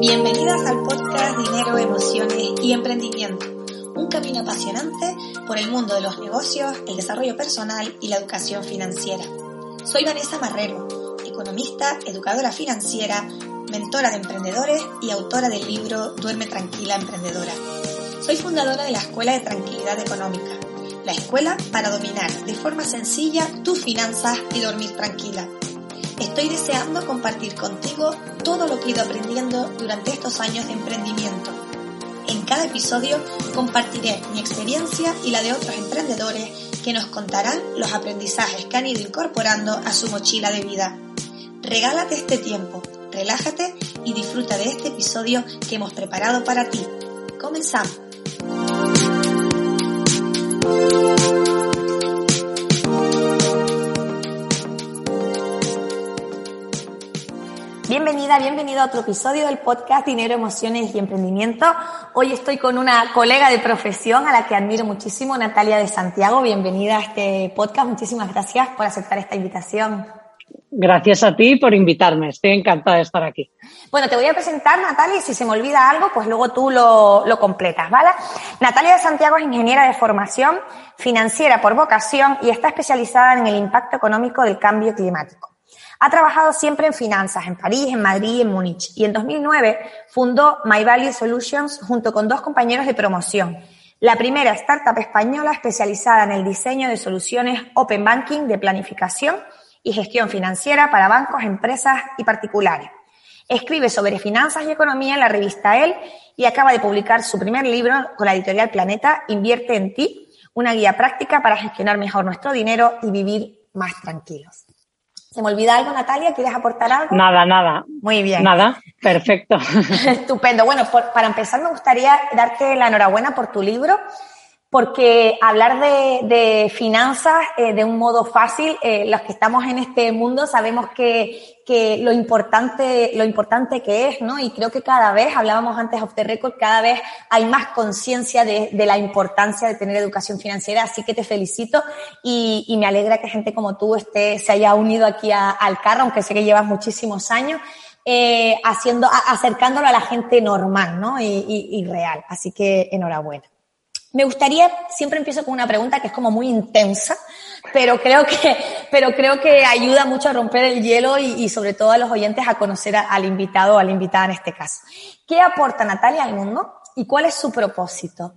Bienvenidas al podcast Dinero, Emociones y Emprendimiento, un camino apasionante por el mundo de los negocios, el desarrollo personal y la educación financiera. Soy Vanessa Marrero, economista, educadora financiera, mentora de emprendedores y autora del libro Duerme Tranquila Emprendedora. Soy fundadora de la Escuela de Tranquilidad Económica, la escuela para dominar de forma sencilla tus finanzas y dormir tranquila Estoy deseando compartir contigo todo lo que he ido aprendiendo durante estos años de emprendimiento. En cada episodio compartiré mi experiencia y la de otros emprendedores que nos contarán los aprendizajes que han ido incorporando a su mochila de vida. Regálate este tiempo, relájate y disfruta de este episodio que hemos preparado para ti. Comenzamos. Bienvenida, bienvenido a otro episodio del podcast Dinero, Emociones y Emprendimiento. Hoy estoy con una colega de profesión a la que admiro muchísimo, Natalia de Santiago. Bienvenida a este podcast. Muchísimas gracias por aceptar esta invitación. Gracias a ti por invitarme. Estoy encantada de estar aquí. Bueno, te voy a presentar, Natalia, y si se me olvida algo, pues luego tú lo, lo completas, ¿vale? Natalia de Santiago es ingeniera de formación, financiera por vocación y está especializada en el impacto económico del cambio climático. Ha trabajado siempre en finanzas, en París, en Madrid y en Múnich. Y en 2009 fundó My Value Solutions junto con dos compañeros de promoción. La primera startup española especializada en el diseño de soluciones Open Banking de planificación y gestión financiera para bancos, empresas y particulares. Escribe sobre finanzas y economía en la revista El y acaba de publicar su primer libro con la editorial Planeta, Invierte en ti, una guía práctica para gestionar mejor nuestro dinero y vivir más tranquilos. ¿Se me olvida algo, Natalia? ¿Quieres aportar algo? Nada, nada. Muy bien. Nada, perfecto. Estupendo. Bueno, para empezar me gustaría darte la enhorabuena por tu libro porque hablar de, finanzas eh, de un modo fácil, eh, los que estamos en este mundo sabemos que, lo importante, lo importante que es, ¿no? Y creo que cada vez, hablábamos antes of the record, cada vez hay más conciencia de, la importancia de tener educación financiera, así que te felicito y, me alegra que gente como tú esté, se haya unido aquí al carro, aunque sé que llevas muchísimos años. Eh, haciendo, acercándolo a la gente normal, ¿no? y real. Así que enhorabuena. Me gustaría, siempre empiezo con una pregunta que es como muy intensa, pero creo que, pero creo que ayuda mucho a romper el hielo y, sobre todo a los oyentes a conocer al invitado o a la invitada en este caso. ¿Qué aporta Natalia al mundo y cuál es su propósito?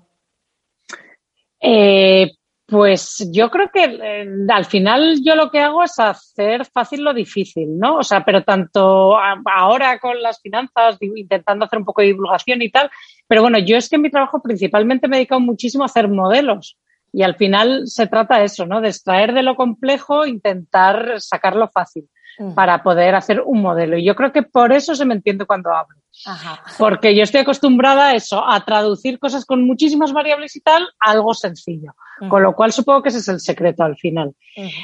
Eh, pues yo creo que eh, al final yo lo que hago es hacer fácil lo difícil, ¿no? O sea, pero tanto ahora con las finanzas, intentando hacer un poco de divulgación y tal, pero bueno, yo es que en mi trabajo principalmente me he dedicado muchísimo a hacer modelos y al final se trata de eso, ¿no? De extraer de lo complejo, intentar sacarlo fácil para poder hacer un modelo. Y yo creo que por eso se me entiende cuando hablo. Porque yo estoy acostumbrada a eso, a traducir cosas con muchísimas variables y tal a algo sencillo. Con lo cual supongo que ese es el secreto al final.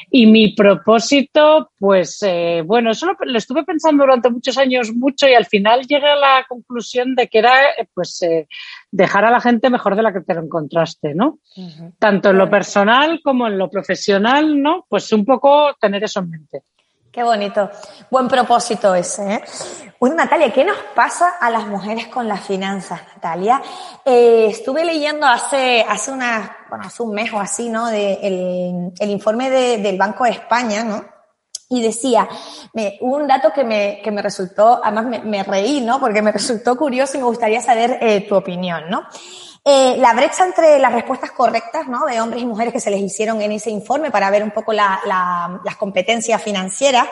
Y mi propósito, pues eh, bueno, eso lo, estuve pensando durante muchos años mucho y al final llegué a la conclusión de que era eh, pues eh, dejar a la gente mejor de la que te lo encontraste, ¿no? Tanto en lo personal como en lo profesional, ¿no? Pues un poco tener eso en mente. Qué bonito. Buen propósito ese. ¿eh? Bueno, Natalia, ¿qué nos pasa a las mujeres con las finanzas, Natalia? Eh, estuve leyendo hace, hace, una, bueno, hace un mes o así, ¿no? El, informe de, del Banco de España, ¿no? Y decía, me, un dato que me, que me resultó, además me, me, reí, ¿no? Porque me resultó curioso y me gustaría saber eh, tu opinión, ¿no? Eh, la brecha entre las respuestas correctas ¿no? de hombres y mujeres que se les hicieron en ese informe para ver un poco la, la, las competencias financieras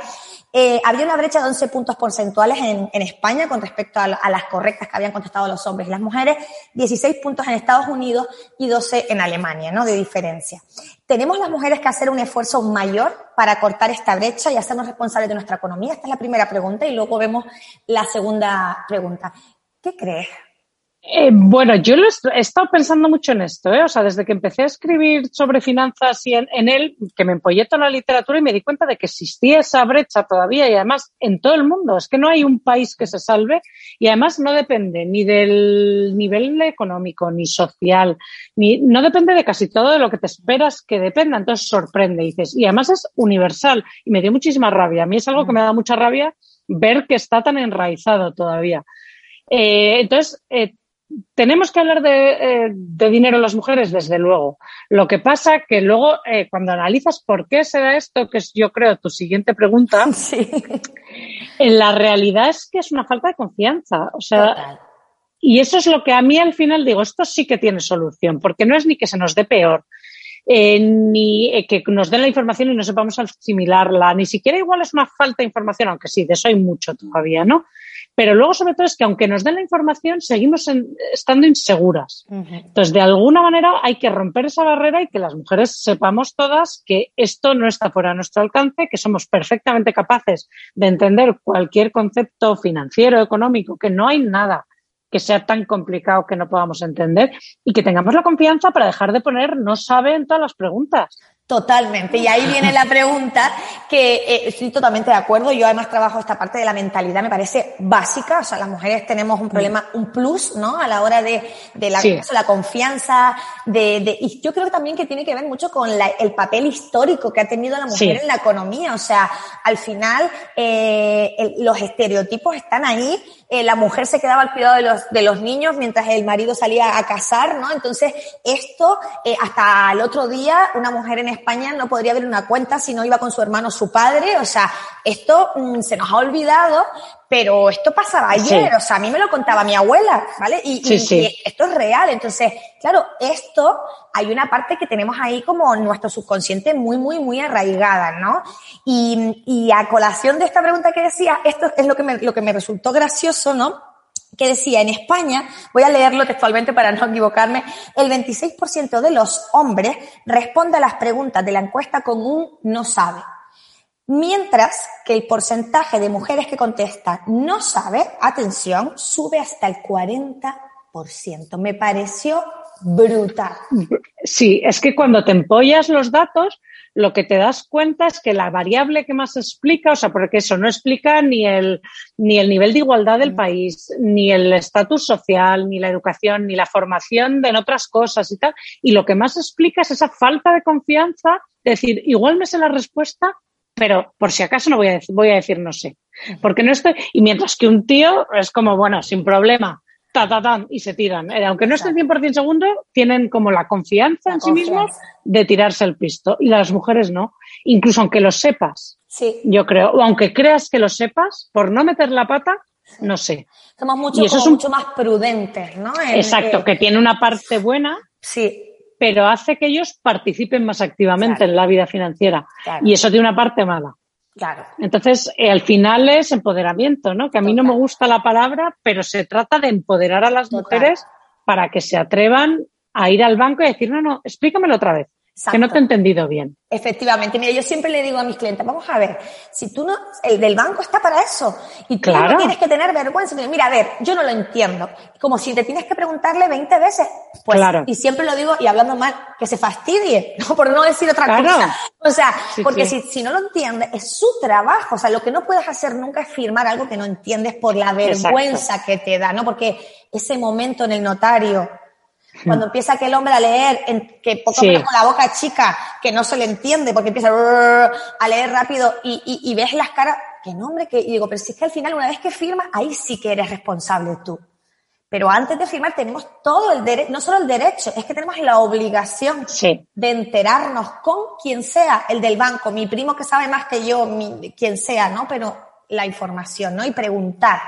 eh, había una brecha de 11 puntos porcentuales en, en España con respecto a, a, las correctas que habían contestado los hombres y las mujeres, 16 puntos en Estados Unidos y 12 en Alemania, ¿no? De diferencia. ¿Tenemos las mujeres que hacer un esfuerzo mayor para cortar esta brecha y hacernos responsables de nuestra economía? Esta es la primera pregunta y luego vemos la segunda pregunta. ¿Qué crees? Eh, bueno, yo lo he estado pensando mucho en esto, ¿eh? O sea, desde que empecé a escribir sobre finanzas y en, en, él, que me empollé toda la literatura y me di cuenta de que existía esa brecha todavía y además en todo el mundo. Es que no hay un país que se salve y además no depende ni del nivel económico, ni social, ni, no depende de casi todo de lo que te esperas que dependa. Entonces sorprende, dices. Y además es universal y me dio muchísima rabia. A mí es algo que me da mucha rabia ver que está tan enraizado todavía. Eh, entonces, eh, tenemos que hablar de, eh, de, dinero las mujeres, desde luego. Lo que pasa que luego, eh, cuando analizas por qué se da esto, que es yo creo tu siguiente pregunta, sí. en la realidad es que es una falta de confianza. O sea, Total. y eso es lo que a mí al final digo, esto sí que tiene solución, porque no es ni que se nos dé peor, eh, ni eh, que nos den la información y no sepamos asimilarla, ni siquiera igual es una falta de información, aunque sí, de eso hay mucho todavía, ¿no? Pero luego, sobre todo, es que aunque nos den la información, seguimos en, estando inseguras. Uh -huh. Entonces, de alguna manera, hay que romper esa barrera y que las mujeres sepamos todas que esto no está fuera de nuestro alcance, que somos perfectamente capaces de entender cualquier concepto financiero, económico, que no hay nada que sea tan complicado que no podamos entender y que tengamos la confianza para dejar de poner no sabe en todas las preguntas. Totalmente. Y ahí viene la pregunta que eh, estoy totalmente de acuerdo. Yo además trabajo esta parte de la mentalidad, me parece básica. O sea, las mujeres tenemos un problema, un plus, ¿no? A la hora de, de la, sí. la confianza, de, de, y yo creo también que tiene que ver mucho con la, el papel histórico que ha tenido la mujer sí. en la economía. O sea, al final, eh, el, los estereotipos están ahí. Eh, la mujer se quedaba al cuidado de los, de los niños mientras el marido salía a cazar, ¿no? Entonces, esto, eh, hasta el otro día, una mujer en España no podría abrir una cuenta si no iba con su hermano su padre. O sea, esto mmm, se nos ha olvidado, pero esto pasaba ayer. Sí. O sea, a mí me lo contaba mi abuela, ¿vale? Y, sí, y, sí. y, esto es real. Entonces, claro, esto hay una parte que tenemos ahí como nuestro subconsciente muy, muy, muy arraigada, ¿no? Y, y a colación de esta pregunta que decía, esto es lo que me, lo que me resultó gracioso, ¿no? que decía, en España, voy a leerlo textualmente para no equivocarme, el 26% de los hombres responde a las preguntas de la encuesta con un no sabe. Mientras que el porcentaje de mujeres que contestan no sabe, atención, sube hasta el 40%. Me pareció brutal. Sí, es que cuando te empollas los datos, lo que te das cuenta es que la variable que más explica, o sea, porque eso no explica ni el, ni el nivel de igualdad del país, ni el estatus social, ni la educación, ni la formación de en otras cosas y tal. Y lo que más explica es esa falta de confianza, de decir, igual me sé la respuesta, pero por si acaso no voy a decir, voy a decir no sé. Porque no estoy, y mientras que un tío es como, bueno, sin problema, ta, ta, ta, y se tiran. Eh, aunque no estén 100% segundo, tienen como la confianza la en confianza. sí mismos de tirarse el pisto. Y las mujeres no. Incluso aunque lo sepas. Sí. Yo creo. O aunque creas que lo sepas, por no meter la pata, no sé. Somos mucho, y eso es un... mucho más prudentes, ¿no? En Exacto, que... que tiene una parte buena. Sí pero hace que ellos participen más activamente claro. en la vida financiera. Claro. Y eso tiene una parte mala. Claro. Entonces, eh, al final es empoderamiento, ¿no? Que a mí Total. no me gusta la palabra, pero se trata de empoderar a las Total. mujeres para que se atrevan a ir al banco y decir, no, no, explícamelo otra vez. Exacto. Que no te he entendido bien. Efectivamente. Mira, yo siempre le digo a mis clientes, vamos a ver, si tú no, el del banco está para eso. Y tú claro. no tienes que tener vergüenza. Mira, a ver, yo no lo entiendo. Como si te tienes que preguntarle 20 veces. Pues, claro. y siempre lo digo, y hablando mal, que se fastidie, ¿no? Por no decir otra claro. cosa. O sea, sí, porque sí. Si, si no lo entiendes, es su trabajo. O sea, lo que no puedes hacer nunca es firmar algo que no entiendes por la vergüenza Exacto. que te da, ¿no? Porque ese momento en el notario, cuando empieza aquel hombre a leer, en, que poco sí. menos con la boca chica, que no se le entiende, porque empieza a leer rápido y, y, y ves las caras, que nombre, que, y digo, pero si es que al final, una vez que firmas, ahí sí que eres responsable tú. Pero antes de firmar tenemos todo el derecho, no solo el derecho, es que tenemos la obligación sí. de enterarnos con quien sea, el del banco, mi primo que sabe más que yo, mi, quien sea, ¿no? Pero la información, ¿no? Y preguntar.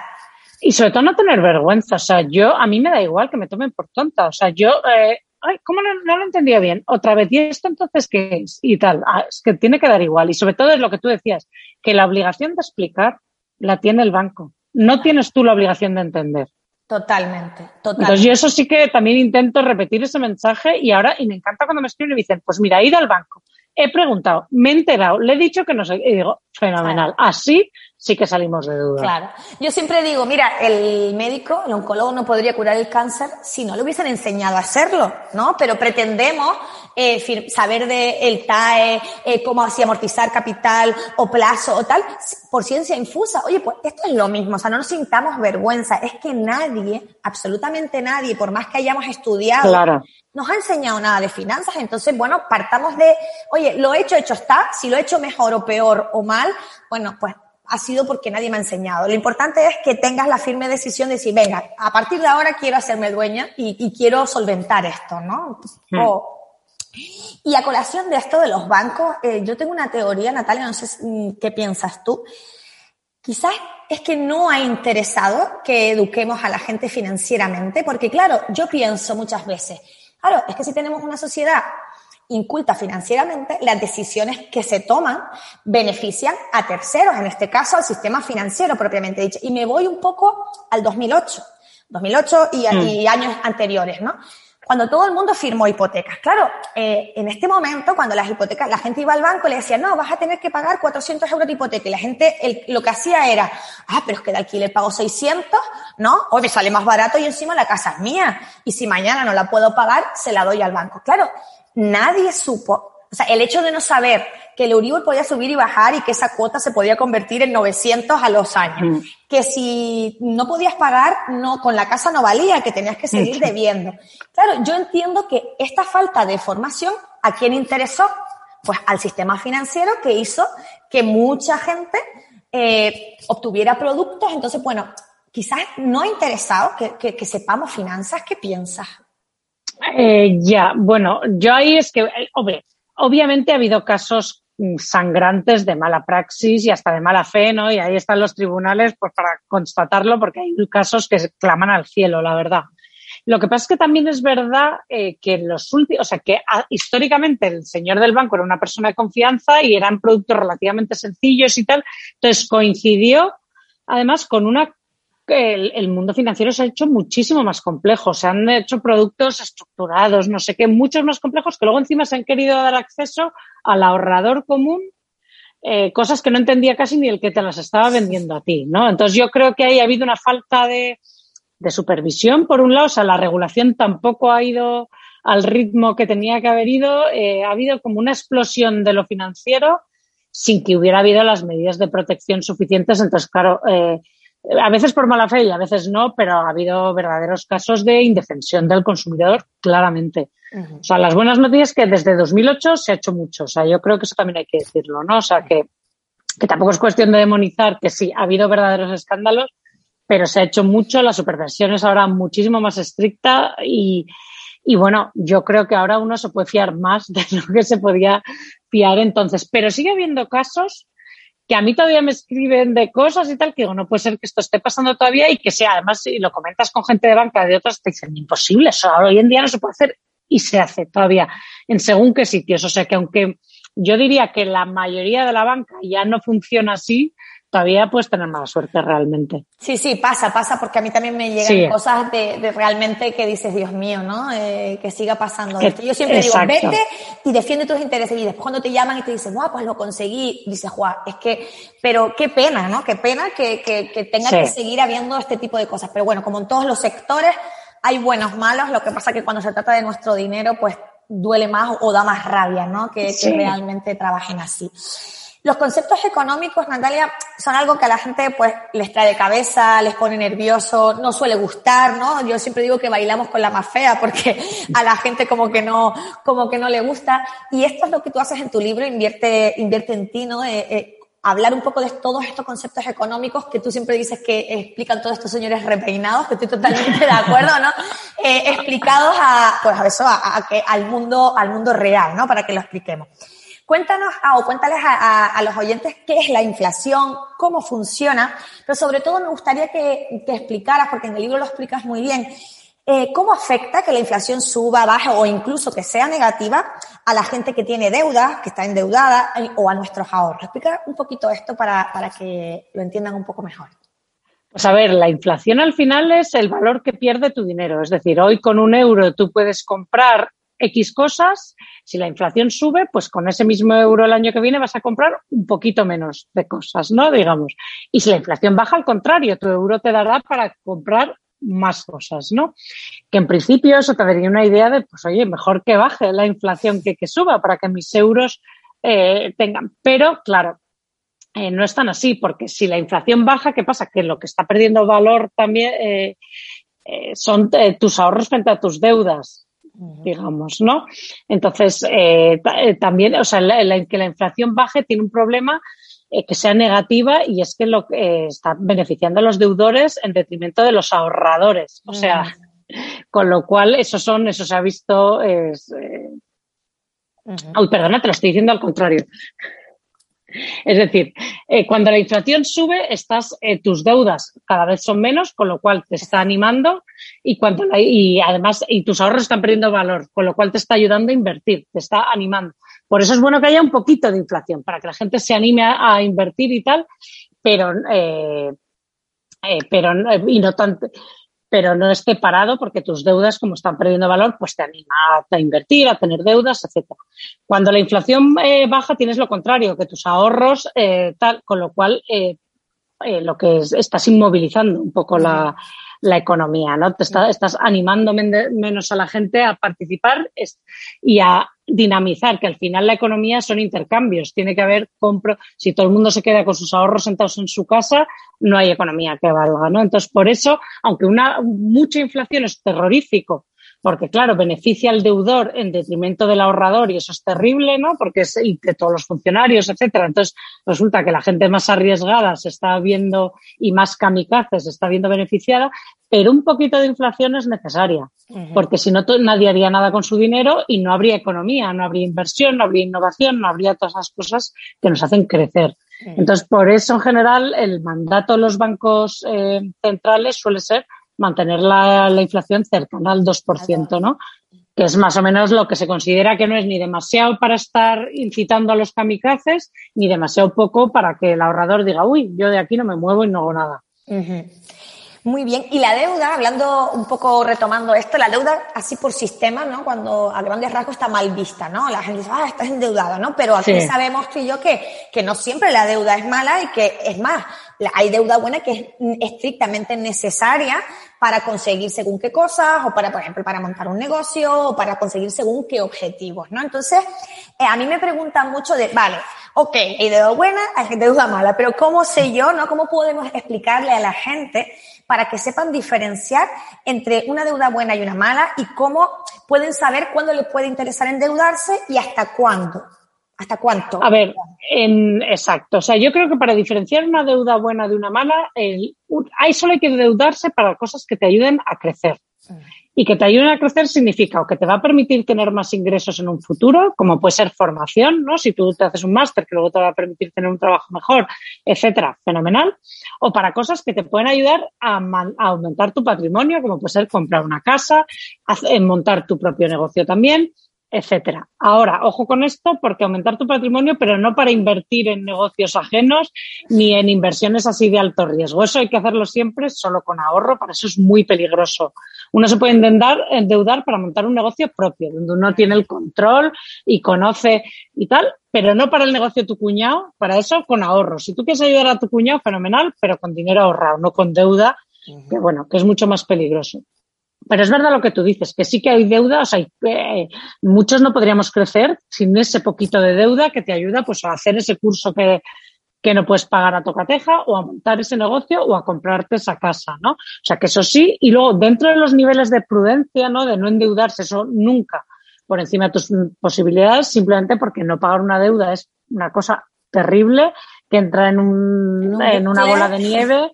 Y sobre todo no tener vergüenza. O sea, yo, a mí me da igual que me tomen por tonta. O sea, yo, eh, ay, ¿cómo no, no lo entendía bien? Otra vez, ¿y esto entonces qué es? Y tal. Ah, es que tiene que dar igual. Y sobre todo es lo que tú decías, que la obligación de explicar la tiene el banco. No tienes tú la obligación de entender. Totalmente, totalmente. Entonces yo eso sí que también intento repetir ese mensaje y ahora, y me encanta cuando me escriben y me dicen, pues mira, he ido al banco, he preguntado, me he enterado, le he dicho que no sé, y digo, fenomenal. Así sí que salimos de duda. Claro. Yo siempre digo, mira, el médico, el oncólogo no podría curar el cáncer si no le hubiesen enseñado a hacerlo, ¿no? Pero pretendemos eh, saber de el TAE, eh, cómo así amortizar capital o plazo o tal, por ciencia infusa. Oye, pues esto es lo mismo, o sea, no nos sintamos vergüenza. Es que nadie, absolutamente nadie, por más que hayamos estudiado, Claro. nos ha enseñado nada de finanzas. Entonces, bueno, partamos de, oye, lo hecho, hecho está. Si lo he hecho mejor o peor o mal, bueno, pues ha sido porque nadie me ha enseñado. Lo importante es que tengas la firme decisión de decir, venga, a partir de ahora quiero hacerme dueña y, y quiero solventar esto, ¿no? Hmm. O- y a colación de esto de los bancos, eh, yo tengo una teoría, Natalia, no sé mm, qué piensas tú. Quizás es que no ha interesado que eduquemos a la gente financieramente, porque claro, yo pienso muchas veces, claro, es que si tenemos una sociedad inculta financieramente, las decisiones que se toman benefician a terceros, en este caso al sistema financiero propiamente dicho. Y me voy un poco al 2008, 2008 y, Mm. y años anteriores, ¿no? Cuando todo el mundo firmó hipotecas. Claro, eh, en este momento, cuando las hipotecas, la gente iba al banco y le decía, no, vas a tener que pagar 400 euros de hipoteca. Y la gente el- lo que hacía era, ah, pero es que de alquiler pago 600, ¿no? Hoy me sale más barato y encima la casa es mía. Y si mañana no la puedo pagar, se la doy al banco. Claro, nadie supo, o sea, el hecho de no saber que el Euribor podía subir y bajar y que esa cuota se podía convertir en 900 a los años. Mm. Que si no podías pagar, no, con la casa no valía, que tenías que seguir debiendo. Claro, yo entiendo que esta falta de formación, ¿a quién interesó? Pues al sistema financiero que hizo que mucha gente eh, obtuviera productos. Entonces, bueno, quizás no ha interesado que, que- que sepamos finanzas. ¿Qué piensas? Eh, ya, bueno, yo ahí es que, eh, hombre, obviamente ha habido casos mm, sangrantes de mala praxis y hasta de mala fe, ¿no? Y ahí están los tribunales pues para constatarlo porque hay casos que claman al cielo, la verdad. Lo que pasa es que también es verdad eh, que los últimos, o sea, que ah, históricamente el señor del banco era una persona de confianza y eran productos relativamente sencillos y tal. Entonces coincidió además con una el, mundo financiero se ha hecho muchísimo más complejo. Se han hecho productos estructurados, no sé qué, muchos más complejos que luego encima se han querido dar acceso al ahorrador común, eh, cosas que no entendía casi ni el que te las estaba vendiendo a ti, ¿no? Entonces yo creo que ahí ha habido una falta de, de supervisión, por un lado, o sea, la regulación tampoco ha ido al ritmo que tenía que haber ido, eh, ha habido como una explosión de lo financiero sin que hubiera habido las medidas de protección suficientes. Entonces, claro, eh, a veces por mala fe y a veces no, pero ha habido verdaderos casos de indefensión del consumidor, claramente. O sea, las buenas noticias es que desde 2008 se ha hecho mucho. O sea, yo creo que eso también hay que decirlo, ¿no? O sea, que, que tampoco es cuestión de demonizar que sí, ha habido verdaderos escándalos, pero se ha hecho mucho, la supervisión es ahora muchísimo más estricta y, y bueno, yo creo que ahora uno se puede fiar más de lo que se podía fiar entonces. Pero sigue habiendo casos que a mí todavía me escriben de cosas y tal, que digo, no puede ser que esto esté pasando todavía y que sea, además, si lo comentas con gente de banca de otras, te dicen, imposible, eso hoy en día no se puede hacer y se hace todavía en según qué sitios. O sea que aunque yo diría que la mayoría de la banca ya no funciona así, todavía puedes tener mala suerte realmente. Sí, sí, pasa, pasa, porque a mí también me llegan Sí. cosas de, de realmente que dices, Dios mío, ¿no? Eh, que siga pasando Que- esto. Yo siempre exacto. digo, vete y defiende tus intereses. Y después cuando te llaman y te dicen, guau, pues lo conseguí, dices, guau, es que, pero qué pena, ¿no? Qué pena que, que, que tenga Sí. que seguir habiendo este tipo de cosas. Pero bueno, como en todos los sectores, hay buenos, malos. Lo que pasa que cuando se trata de nuestro dinero, pues duele más o da más rabia, ¿no? Que, que realmente trabajen así. Los conceptos económicos, Natalia, son algo que a la gente pues les trae de cabeza, les pone nervioso, no suele gustar, ¿no? Yo siempre digo que bailamos con la más fea porque a la gente como que no, como que no le gusta. Y esto es lo que tú haces en tu libro, Invierte, invierte en ti, ¿no? Eh, eh, hablar un poco de todos estos conceptos económicos que tú siempre dices que explican todos estos señores repeinados, que estoy totalmente de acuerdo, ¿no? Eh, explicados a, pues a eso, a, a que, al mundo, al mundo real, ¿no? Para que lo expliquemos. Cuéntanos ah, o cuéntales a, los oyentes qué es la inflación, cómo funciona, pero sobre todo me gustaría que, que explicaras, porque en el libro lo explicas muy bien, eh, ¿Cómo afecta que la inflación suba, baje o incluso que sea negativa a la gente que tiene deuda, que está endeudada eh, o a nuestros ahorros? Explica un poquito esto para, para que lo entiendan un poco mejor. Pues a ver, la inflación al final es el valor que pierde tu dinero. Es decir, hoy con un euro tú puedes comprar X cosas. Si la inflación sube, pues con ese mismo euro el año que viene vas a comprar un poquito menos de cosas, ¿no? Digamos. Y si la inflación baja, al contrario, tu euro te dará para comprar más cosas, ¿no? Que en principio eso te daría una idea de, pues oye, mejor que baje la inflación que que suba para que mis euros eh, tengan. Pero, claro, eh, no es tan así, porque si la inflación baja, ¿qué pasa? Que lo que está perdiendo valor también eh, son tus ahorros frente a tus deudas digamos, ¿no? Entonces, también, o sea, que la inflación baje tiene un problema eh, que sea negativa y es que lo eh, está beneficiando a los deudores en detrimento de los ahorradores. O sea, con lo cual eso son, eso se ha visto. Es, eh... Uy, perdona, te lo estoy diciendo al contrario. Es decir, eh, cuando la inflación sube, estás, eh, tus deudas cada vez son menos, con lo cual te está animando y, cuando y además y tus ahorros están perdiendo valor, con lo cual te está ayudando a invertir, te está animando. Por eso es bueno que haya un poquito de inflación, para que la gente se anime a, invertir y tal, pero, eh, eh pero y no tanto, pero no esté parado porque tus deudas, como están perdiendo valor, pues te anima a, invertir, a tener deudas, etcétera. Cuando la inflación eh, baja, tienes lo contrario, que tus ahorros, eh, tal, con lo cual eh, lo que es, estás inmovilizando un poco la, la economía, ¿no? Te estás animando menos a la gente a participar y a dinamizar, que al final la economía son intercambios. Tiene que haber compro. Si todo el mundo se queda con sus ahorros sentados en su casa, no hay economía que valga, ¿no? Entonces, por eso, aunque una mucha inflación es terrorífico porque claro, beneficia al deudor en detrimento del ahorrador y eso es terrible, ¿no? Porque es y de todos los funcionarios, etcétera. Entonces, resulta que la gente más arriesgada se está viendo y más kamikazes se está viendo beneficiada, pero un poquito de inflación es necesaria, porque si no, nadie haría nada con su dinero y no habría economía, no habría inversión, no habría innovación, no habría todas las cosas que nos hacen crecer. Entonces, por eso, en general, el mandato de los bancos eh, centrales suele ser mantener la, la inflación cercana al 2%, ¿no? Que es más o menos lo que se considera que no es ni demasiado para estar incitando a los kamikazes, ni demasiado poco para que el ahorrador diga, uy, yo de aquí no me muevo y no hago nada. Muy bien. Y la deuda, hablando un poco, retomando esto, la deuda así por sistema, ¿no? Cuando a grandes rasgos está mal vista, ¿no? La gente dice, ah, estás endeudada, ¿no? Pero aquí sabemos tú y yo que, que no siempre la deuda es mala y que es más, hay deuda buena que es estrictamente necesaria para conseguir según qué cosas o para, por ejemplo, para montar un negocio o para conseguir según qué objetivos, ¿no? Entonces, eh, a mí me preguntan mucho de, vale, ok, hay deuda buena, hay deuda mala, pero ¿cómo sé yo, no? ¿Cómo podemos explicarle a la gente para que sepan diferenciar entre una deuda buena y una mala y cómo pueden saber cuándo les puede interesar endeudarse y hasta cuándo. ¿Hasta cuánto? A ver, en, exacto. O sea, yo creo que para diferenciar una deuda buena de una mala, el, hay solo hay que endeudarse para cosas que te ayuden a crecer. Y que te ayuden a crecer significa o que te va a permitir tener más ingresos en un futuro, como puede ser formación, ¿no? Si tú te haces un máster que luego te va a permitir tener un trabajo mejor, etcétera, fenomenal. O para cosas que te pueden ayudar a, aumentar tu patrimonio, como puede ser comprar una casa, montar tu propio negocio también, etcétera. Ahora, ojo con esto porque aumentar tu patrimonio, pero no para invertir en negocios ajenos ni en inversiones así de alto riesgo. Eso hay que hacerlo siempre solo con ahorro, para eso es muy peligroso. Uno se puede endeudar, endeudar para montar un negocio propio, donde uno tiene el control y conoce y tal, pero no para el negocio de tu cuñado, para eso con ahorro. Si tú quieres ayudar a tu cuñado, fenomenal, pero con dinero ahorrado, no con deuda, que bueno, que es mucho más peligroso. Pero es verdad lo que tú dices, que sí que hay deuda, o sea, eh, muchos no podríamos crecer sin ese poquito de deuda que te ayuda pues a hacer ese curso que, que no puedes pagar a tocateja o a montar ese negocio o a comprarte esa casa, ¿no? O sea, que eso sí, y luego dentro de los niveles de prudencia, ¿no? De no endeudarse, eso nunca por encima de tus posibilidades, simplemente porque no pagar una deuda es una cosa terrible que entra en, un, en una bola de nieve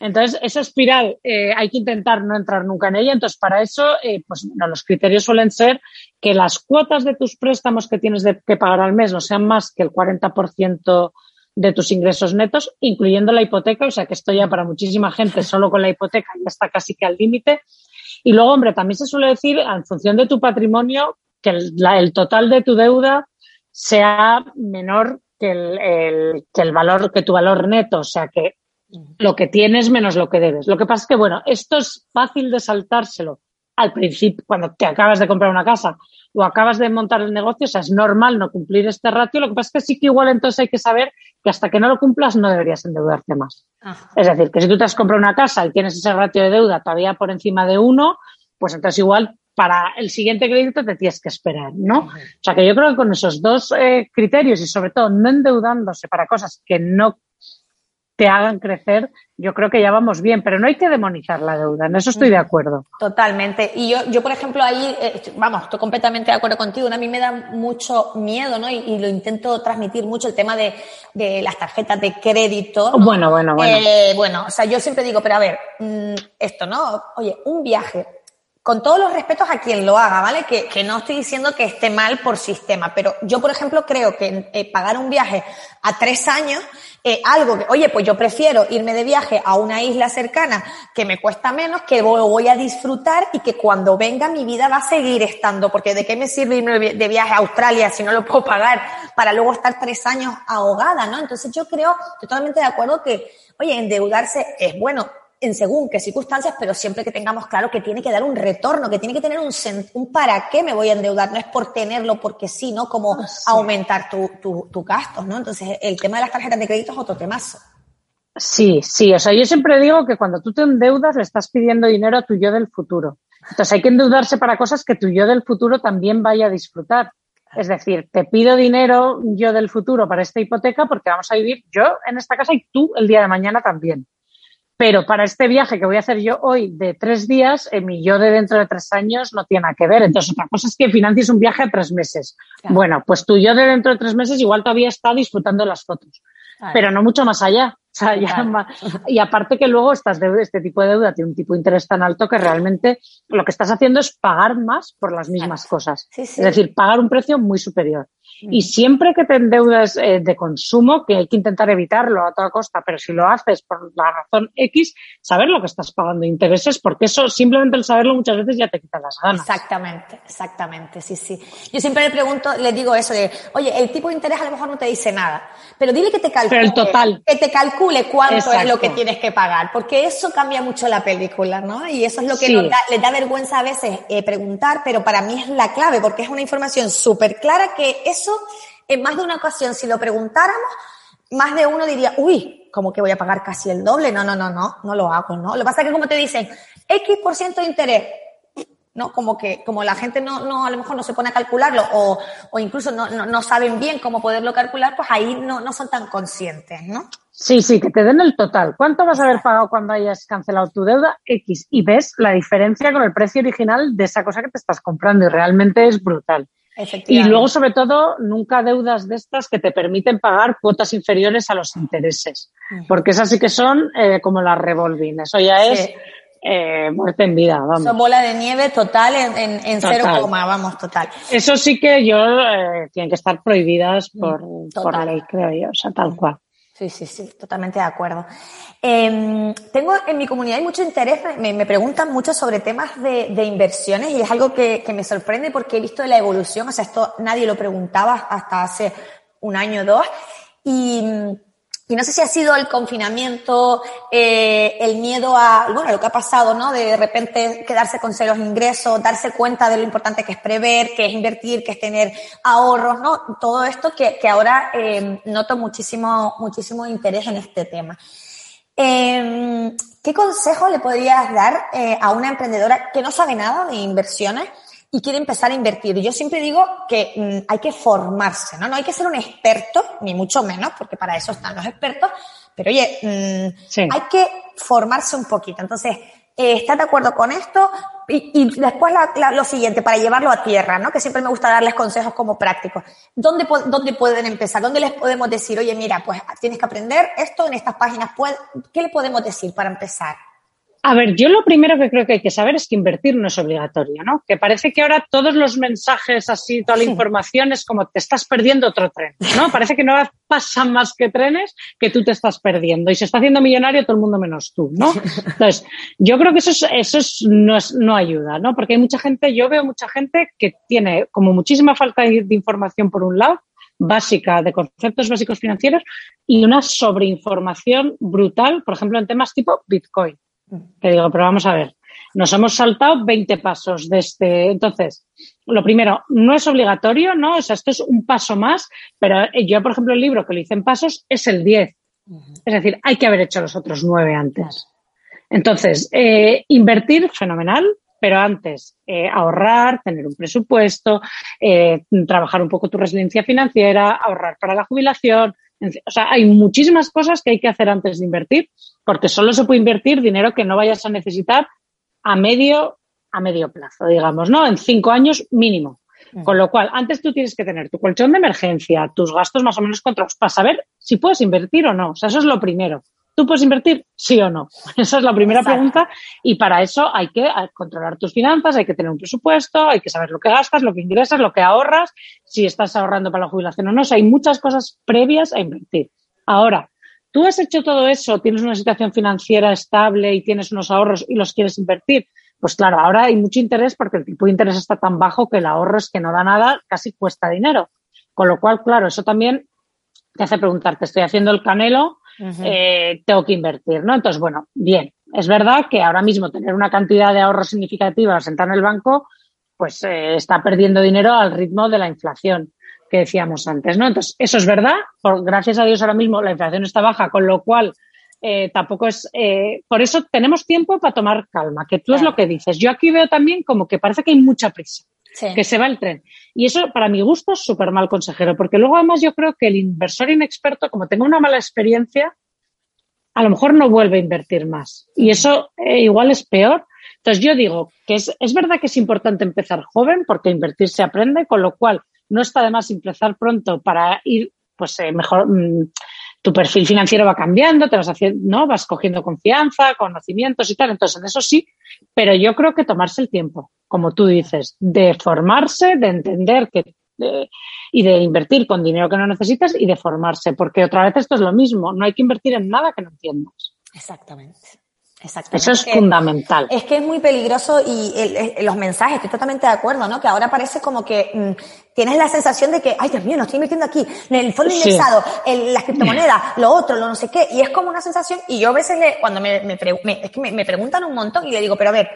Entonces, esa espiral eh, hay que intentar no entrar nunca en ella. Entonces, para eso, eh, pues los criterios suelen ser que las cuotas de tus préstamos que tienes que pagar al mes no sean más que el 40% de tus ingresos netos, incluyendo la hipoteca. O sea, que esto ya para muchísima gente solo con la hipoteca ya está casi que al límite. Y luego, hombre, también se suele decir, en función de tu patrimonio, que el, total de tu deuda sea menor que el, que el valor, que tu valor neto. O sea, que lo que tienes menos lo que debes. Lo que pasa es que, bueno, esto es fácil de saltárselo al principio, cuando te acabas de comprar una casa o acabas de montar el negocio, o sea, es normal no cumplir este ratio. Lo que pasa es que sí que igual entonces hay que saber que hasta que no lo cumplas no deberías endeudarte más. Es decir, que si tú te has comprado una casa y tienes ese ratio de deuda todavía por encima de uno, pues entonces igual para el siguiente crédito te tienes que esperar, ¿no? O sea que yo creo que con esos dos eh, criterios y sobre todo no endeudándose para cosas que no te hagan crecer, yo creo que ya vamos bien, pero no hay que demonizar la deuda, en eso estoy de acuerdo. Totalmente. Y yo, yo por ejemplo, ahí, eh, vamos, estoy completamente de acuerdo contigo, a mí me da mucho miedo, ¿no? Y, lo intento transmitir mucho el tema de, de las tarjetas de crédito. Bueno, bueno, bueno. Eh, bueno, o sea, yo siempre digo, pero a ver, mm, esto, ¿no? Oye, un viaje con todos los respetos a quien lo haga, ¿vale? Que, que, no estoy diciendo que esté mal por sistema, pero yo, por ejemplo, creo que eh, pagar un viaje a tres años, eh, algo que, oye, pues yo prefiero irme de viaje a una isla cercana que me cuesta menos, que voy a disfrutar y que cuando venga mi vida va a seguir estando, porque ¿de qué me sirve irme de viaje a Australia si no lo puedo pagar para luego estar tres años ahogada, ¿no? Entonces yo creo, totalmente de acuerdo que, oye, endeudarse es bueno, en según qué circunstancias, pero siempre que tengamos claro que tiene que dar un retorno, que tiene que tener un, un para qué me voy a endeudar, no es por tenerlo porque sí, ¿no? Como ah, aumentar tu, tu, tu gastos, ¿no? Entonces, el tema de las tarjetas de crédito es otro temazo. Sí, sí, o sea, yo siempre digo que cuando tú te endeudas le estás pidiendo dinero a tu yo del futuro. Entonces hay que endeudarse para cosas que tu yo del futuro también vaya a disfrutar. Es decir, te pido dinero yo del futuro para esta hipoteca porque vamos a vivir yo en esta casa y tú el día de mañana también. Pero para este viaje que voy a hacer yo hoy de tres días, eh, mi yo de dentro de tres años no tiene nada que ver. Entonces, otra cosa es que financies un viaje a tres meses. Bueno, pues tu yo de dentro de tres meses igual todavía está disfrutando las fotos, pero no mucho más allá. y aparte que luego estas deudas, este tipo de deuda tiene un tipo de interés tan alto que realmente lo que estás haciendo es pagar más por las mismas cosas. Es decir, pagar un precio muy superior. Y siempre que te endeudas eh, de consumo, que hay que intentar evitarlo a toda costa, pero si lo haces por la razón X, saber lo que estás pagando intereses, porque eso simplemente el saberlo muchas veces ya te quita las ganas. Exactamente, exactamente, sí, sí. Yo siempre le pregunto, le digo eso de, oye, el tipo de interés a lo mejor no te dice nada, pero dile que te calcule. el total. Que te calcule cuánto es lo que tienes que pagar, porque eso cambia mucho la película, ¿no? Y eso es lo que nos da, les da vergüenza a veces eh, preguntar, pero para mí es la clave, porque es una información súper clara que eso en más de una ocasión, si lo preguntáramos, más de uno diría, uy, como que voy a pagar casi el doble. No, no, no, no, no lo hago, ¿no? Lo que pasa es que como te dicen, X por ciento de interés, ¿no? Como que, como la gente no, no, a lo mejor no se pone a calcularlo o, o incluso no, no, no, saben bien cómo poderlo calcular, pues ahí no, no son tan conscientes, ¿no? Sí, sí, que te den el total. ¿Cuánto vas a haber pagado cuando hayas cancelado tu deuda? X. Y ves la diferencia con el precio original de esa cosa que te estás comprando y realmente es brutal. Y luego, sobre todo, nunca deudas de estas que te permiten pagar cuotas inferiores a los intereses, porque esas sí que son eh, como las revolving. Eso ya es eh, muerte en vida, vamos. Son bola de nieve total en, en, cero coma, vamos, total. Eso sí que yo, eh, tienen que estar prohibidas por, por la ley, creo yo, o sea, tal cual. Sí, sí, sí, totalmente de acuerdo. Eh, tengo en mi comunidad hay mucho interés, me, preguntan mucho sobre temas de, de, inversiones y es algo que, que me sorprende porque he visto la evolución, o sea, esto nadie lo preguntaba hasta hace un año o dos. Y, y no sé si ha sido el confinamiento, eh, el miedo a, bueno, lo que ha pasado, ¿no? De, repente quedarse con ceros ingresos, darse cuenta de lo importante que es prever, que es invertir, que es tener ahorros, ¿no? Todo esto que, que ahora eh, noto muchísimo, muchísimo interés en este tema. Eh, ¿Qué consejo le podrías dar eh, a una emprendedora que no sabe nada de inversiones? Y quiere empezar a invertir. Yo siempre digo que mm, hay que formarse, ¿no? No hay que ser un experto, ni mucho menos, porque para eso están los expertos, pero oye, mm, hay que formarse un poquito. Entonces, eh, ¿estás de acuerdo con esto? Y, después lo siguiente, para llevarlo a tierra, ¿no? Que siempre me gusta darles consejos como prácticos. ¿Dónde, ¿Dónde pueden empezar? ¿Dónde les podemos decir, oye, mira, pues tienes que aprender esto en estas páginas? ¿Qué le podemos decir para empezar? A ver, yo lo primero que creo que hay que saber es que invertir no es obligatorio, ¿no? Que parece que ahora todos los mensajes así, toda la información es como te estás perdiendo otro tren, ¿no? Parece que no pasan más que trenes que tú te estás perdiendo y se está haciendo millonario todo el mundo menos tú, ¿no? Entonces, yo creo que eso, es, eso es, no, es, no ayuda, ¿no? Porque hay mucha gente, yo veo mucha gente que tiene como muchísima falta de información por un lado básica de conceptos básicos financieros y una sobreinformación brutal, por ejemplo, en temas tipo Bitcoin. Que digo, pero vamos a ver, nos hemos saltado 20 pasos de este. Entonces, lo primero, no es obligatorio, ¿no? O sea, esto es un paso más, pero yo, por ejemplo, el libro que lo hice en pasos es el 10. Es decir, hay que haber hecho los otros nueve antes. Entonces, eh, invertir, fenomenal, pero antes eh, ahorrar, tener un presupuesto, eh, trabajar un poco tu residencia financiera, ahorrar para la jubilación, o sea, hay muchísimas cosas que hay que hacer antes de invertir, porque solo se puede invertir dinero que no vayas a necesitar a medio, a medio plazo, digamos, ¿no? En cinco años mínimo. Mm. Con lo cual, antes tú tienes que tener tu colchón de emergencia, tus gastos más o menos controlados para saber si puedes invertir o no. O sea, eso es lo primero. ¿Tú puedes invertir? Sí o no. Esa es la primera pregunta. Y para eso hay que controlar tus finanzas, hay que tener un presupuesto, hay que saber lo que gastas, lo que ingresas, lo que ahorras, si estás ahorrando para la jubilación o no. O sea, hay muchas cosas previas a invertir. Ahora, tú has hecho todo eso, tienes una situación financiera estable y tienes unos ahorros y los quieres invertir. Pues claro, ahora hay mucho interés porque el tipo de interés está tan bajo que el ahorro es que no da nada, casi cuesta dinero. Con lo cual, claro, eso también te hace preguntarte, ¿estoy haciendo el canelo? Eh, tengo que invertir, ¿no? Entonces, bueno, bien, es verdad que ahora mismo tener una cantidad de ahorros significativa sentada en el banco, pues eh, está perdiendo dinero al ritmo de la inflación que decíamos antes, ¿no? Entonces, eso es verdad, por, gracias a Dios ahora mismo la inflación está baja, con lo cual eh, tampoco es, por eso tenemos tiempo para tomar calma, que tú es lo que dices. Yo aquí veo también como que parece que hay mucha prisa que se va el tren. Y eso, para mi gusto, es súper mal consejero, porque luego además yo creo que el inversor inexperto, como tenga una mala experiencia, a lo mejor no vuelve a invertir más. Y eso eh, igual es peor. Entonces yo digo que es, es verdad que es importante empezar joven, porque invertir se aprende, con lo cual no está de más empezar pronto para ir, pues, eh, mejor. Mm, tu perfil financiero va cambiando, te vas haciendo, ¿no? Vas cogiendo confianza, conocimientos y tal. Entonces, en eso sí, pero yo creo que tomarse el tiempo, como tú dices, de formarse, de entender que y de invertir con dinero que no necesitas y de formarse, porque otra vez esto es lo mismo, no hay que invertir en nada que no entiendas. Exactamente. Eso es fundamental. Es que es muy peligroso y los mensajes, estoy totalmente de acuerdo, ¿no? Que ahora parece como que mm, tienes la sensación de que, ay Dios mío, no estoy metiendo aquí, en el fondo indexado, en las criptomonedas, lo otro, lo no sé qué, y es como una sensación, y yo a veces le, cuando me, me, es que me, preguntan un montón y le digo, pero a ver,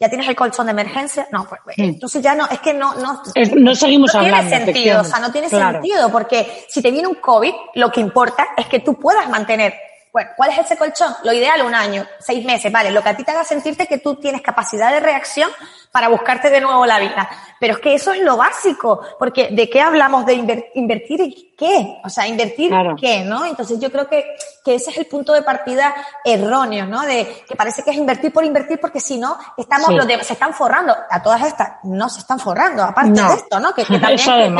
¿ya tienes el colchón de emergencia? No, pues, mm. entonces ya no, es que no, no, no seguimos no hablando. tiene sentido, o sea, no tiene sentido, porque si te viene un COVID, lo que importa es que tú puedas mantener bueno, ¿cuál es ese colchón? Lo ideal, un año, seis meses, vale. Lo que a ti te haga sentirte que tú tienes capacidad de reacción para buscarte de nuevo la vida. Pero es que eso es lo básico, porque ¿de qué hablamos de invertir en qué? O sea, invertir qué, ¿no? Entonces yo creo que, que ese es el punto de partida erróneo, ¿no? De que parece que es invertir por invertir, porque si no, estamos, se están forrando. A todas estas no se están forrando, aparte de esto, ¿no? Que, también,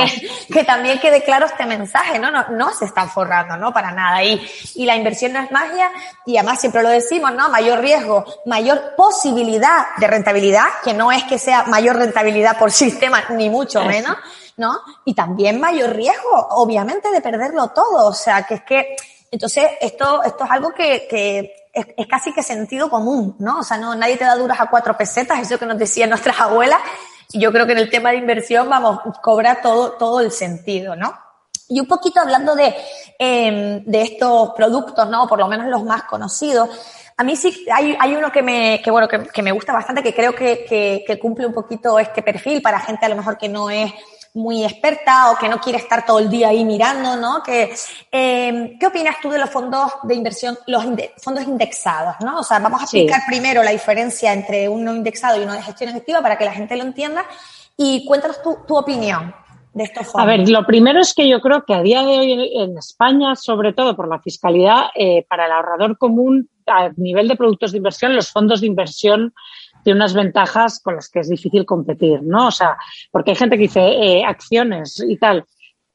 que, también quede claro este mensaje, ¿no? ¿no? No se están forrando, ¿no? Para nada. Y, y la inversión no es magia, y además siempre lo decimos, ¿no? Mayor riesgo, mayor posibilidad de rentabilidad, que no es que sea mayor rentabilidad por sistema, ni mucho menos, ¿no? Y también mayor riesgo, obviamente, de perderlo todo. O sea, que es que, entonces, esto, esto es algo que, que es, casi que sentido común, ¿no? O sea, no, nadie te da duras a cuatro pesetas, eso que nos decían nuestras abuelas. Y yo creo que en el tema de inversión, vamos, cobra todo, todo el sentido, ¿no? Y un poquito hablando de, eh, de estos productos, ¿no? Por lo menos los más conocidos. A mí sí hay, hay uno que me, que, bueno, que, que me gusta bastante, que creo que, que, que, cumple un poquito este perfil para gente a lo mejor que no es muy experta o que no quiere estar todo el día ahí mirando, ¿no? Que, eh, ¿Qué opinas tú de los fondos de inversión, los fondos indexados, ¿no? O sea, vamos a explicar primero la diferencia entre uno indexado y uno de gestión efectiva para que la gente lo entienda y cuéntanos tu, tu opinión. De estos fondos. A ver, lo primero es que yo creo que a día de hoy en España, sobre todo por la fiscalidad, eh, para el ahorrador común a nivel de productos de inversión, los fondos de inversión tienen unas ventajas con las que es difícil competir, ¿no? O sea, porque hay gente que dice eh, acciones y tal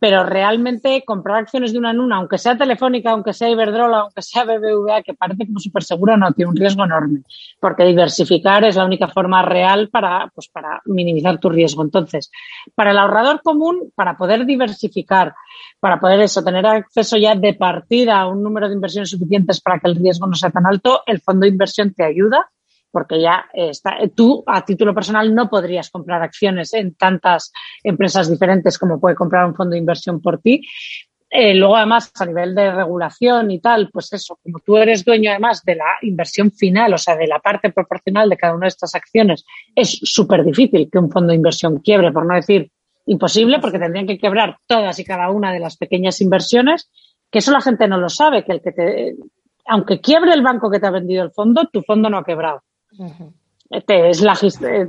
pero realmente comprar acciones de una en una, aunque sea Telefónica, aunque sea Iberdrola, aunque sea BBVA, que parece como súper seguro, no, tiene un riesgo enorme, porque diversificar es la única forma real para, pues, para minimizar tu riesgo. Entonces, para el ahorrador común, para poder diversificar, para poder eso, tener acceso ya de partida a un número de inversiones suficientes para que el riesgo no sea tan alto, el fondo de inversión te ayuda porque ya está, tú a título personal no podrías comprar acciones en tantas empresas diferentes como puede comprar un fondo de inversión por ti. Eh, luego, además, a nivel de regulación y tal, pues eso, como tú eres dueño además de la inversión final, o sea, de la parte proporcional de cada una de estas acciones, es súper difícil que un fondo de inversión quiebre, por no decir imposible, porque tendrían que quebrar todas y cada una de las pequeñas inversiones, que eso la gente no lo sabe, que el que te, aunque quiebre el banco que te ha vendido el fondo, tu fondo no ha quebrado. Este es la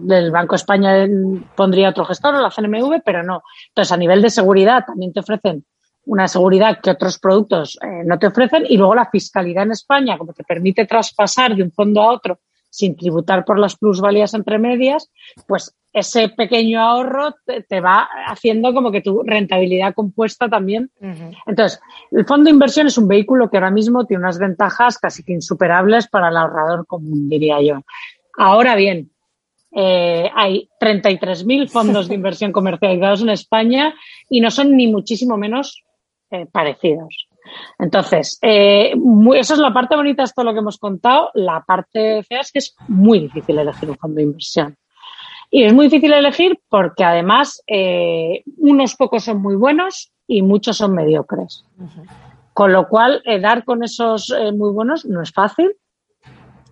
del Banco España pondría otro gestor o la CNMV, pero no. Entonces, a nivel de seguridad también te ofrecen una seguridad que otros productos eh, no te ofrecen y luego la fiscalidad en España, como te permite traspasar de un fondo a otro sin tributar por las plusvalías entre medias, pues ese pequeño ahorro te, va haciendo como que tu rentabilidad compuesta también. Entonces, el fondo de inversión es un vehículo que ahora mismo tiene unas ventajas casi que insuperables para el ahorrador común, diría yo. Ahora bien, eh, hay 33.000 fondos de inversión comercializados en España y no son ni muchísimo menos eh, parecidos. Entonces, eh, esa es la parte bonita de todo lo que hemos contado. La parte fea es que es muy difícil elegir un fondo de inversión. Y es muy difícil elegir porque además eh, unos pocos son muy buenos y muchos son mediocres. Con lo cual, eh, dar con esos muy buenos no es fácil.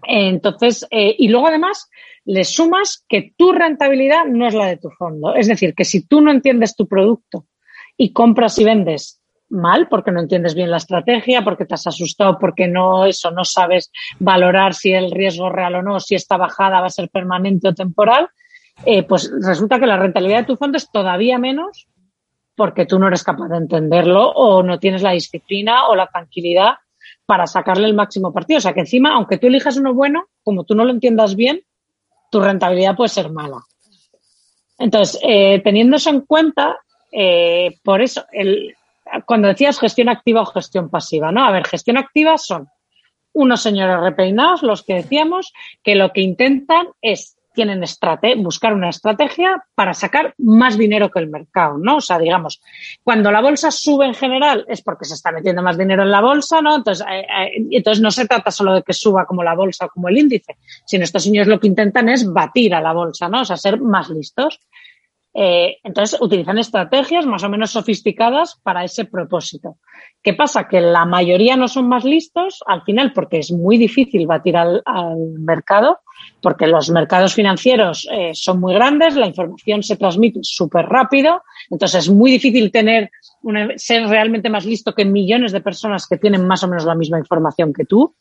Entonces, y luego además le sumas que tu rentabilidad no es la de tu fondo. Es decir, que si tú no entiendes tu producto y compras y vendes mal porque no entiendes bien la estrategia, porque te has asustado, porque no eso no sabes valorar si el riesgo es real o no, si esta bajada va a ser permanente o temporal, eh, pues resulta que la rentabilidad de tu fondo es todavía menos porque tú no eres capaz de entenderlo o no tienes la disciplina o la tranquilidad para sacarle el máximo partido. O sea que encima, aunque tú elijas uno bueno, como tú no lo entiendas bien, tu rentabilidad puede ser mala. Entonces, eh, teniendo eso en cuenta, eh, por eso el, cuando decías gestión activa o gestión pasiva, ¿no? A ver, gestión activa son unos señores repeinados, los que decíamos, que lo que intentan es tienen buscar una estrategia para sacar más dinero que el mercado, ¿no? O sea, digamos, cuando la bolsa sube en general es porque se está metiendo más dinero en la bolsa, ¿no? Entonces, eh, eh, entonces no se trata solo de que suba como la bolsa o como el índice, sino estos señores lo que intentan es batir a la bolsa, ¿no? O sea, ser más listos. Eh, entonces, utilizan estrategias más o menos sofisticadas para ese propósito. ¿Qué pasa? Que la mayoría no son más listos al final porque es muy difícil batir al, mercado, porque los mercados financieros eh, son muy grandes, la información se transmite súper rápido, entonces es muy difícil tener ser realmente más listo que millones de personas que tienen más o menos la misma información que tú,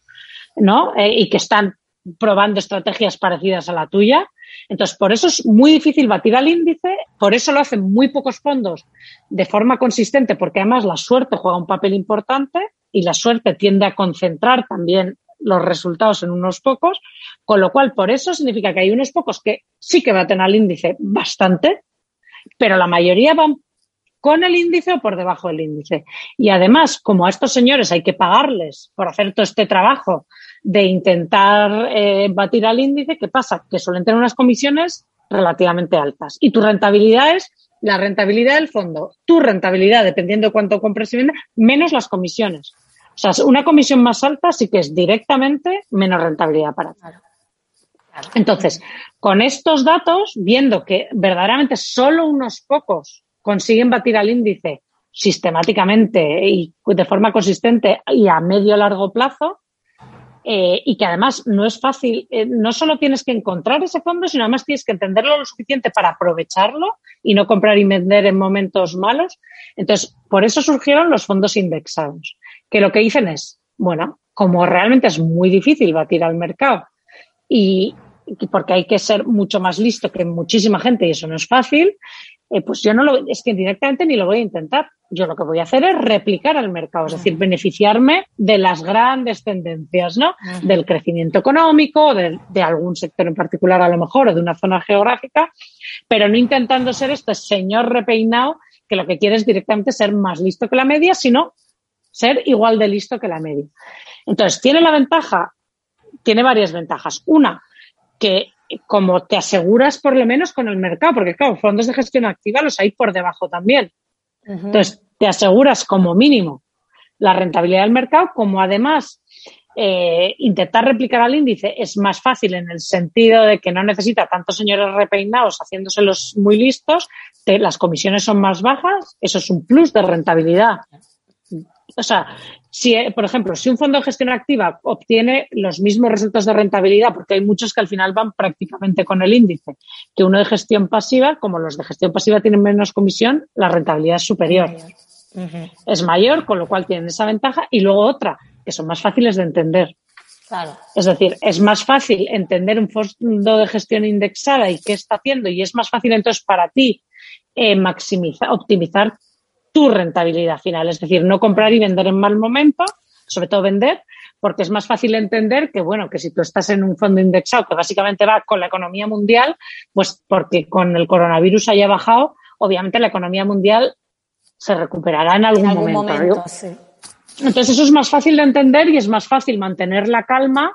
¿no? Eh, y que están probando estrategias parecidas a la tuya. Entonces, por eso es muy difícil batir al índice, por eso lo hacen muy pocos fondos de forma consistente, porque además la suerte juega un papel importante y la suerte tiende a concentrar también los resultados en unos pocos, con lo cual por eso significa que hay unos pocos que sí que baten al índice bastante, pero la mayoría van con el índice o por debajo del índice. Y además, como a estos señores hay que pagarles por hacer todo este trabajo de intentar eh, batir al índice, ¿qué pasa? Que suelen tener unas comisiones relativamente altas. Y tu rentabilidad es la rentabilidad del fondo, tu rentabilidad, dependiendo de cuánto compres y vendes, menos las comisiones. O sea, una comisión más alta sí que es directamente menos rentabilidad para ti. Entonces, con estos datos, viendo que verdaderamente solo unos pocos consiguen batir al índice sistemáticamente y de forma consistente y a medio largo plazo, eh, y que además no es fácil, eh, no solo tienes que encontrar ese fondo, sino además tienes que entenderlo lo suficiente para aprovecharlo y no comprar y vender en momentos malos. Entonces, por eso surgieron los fondos indexados, que lo que dicen es, bueno, como realmente es muy difícil batir al mercado y porque hay que ser mucho más listo que muchísima gente y eso no es fácil, eh, pues yo no lo, es que directamente ni lo voy a intentar. yo lo que voy a hacer es replicar al mercado, es decir, beneficiarme de las grandes tendencias, ¿no? Del crecimiento económico, de, de, algún sector en particular a lo mejor, o de una zona geográfica, pero no intentando ser este señor repeinado que lo que quiere es directamente ser más listo que la media, sino ser igual de listo que la media. Entonces, tiene la ventaja, tiene varias ventajas. Una, que como te aseguras por lo menos con el mercado, porque claro, fondos de gestión activa los hay por debajo también. Entonces, te aseguras como mínimo la rentabilidad del mercado, como además eh, intentar replicar al índice es más fácil en el sentido de que no necesita tantos señores repeinados haciéndoselos muy listos, las comisiones son más bajas, eso es un plus de rentabilidad. O sea, si, por ejemplo, si un fondo de gestión activa obtiene los mismos resultados de rentabilidad, porque hay muchos que al final van prácticamente con el índice, que uno de gestión pasiva, como los de gestión pasiva tienen menos comisión, la rentabilidad es superior. Es mayor, con lo cual tienen esa ventaja. Y luego otra, que son más fáciles de entender. Claro. Es decir, es más fácil entender un fondo de gestión indexada y qué está haciendo, y es más fácil entonces para ti eh, maximizar, optimizar tu rentabilidad final. Es decir, no comprar y vender en mal momento, sobre todo vender, porque es más fácil entender que, bueno, que si tú estás en un fondo indexado que básicamente va con la economía mundial, pues porque con el coronavirus haya bajado, obviamente la economía mundial se recuperará en algún, momento. Entonces eso es más fácil de entender y es más fácil mantener la calma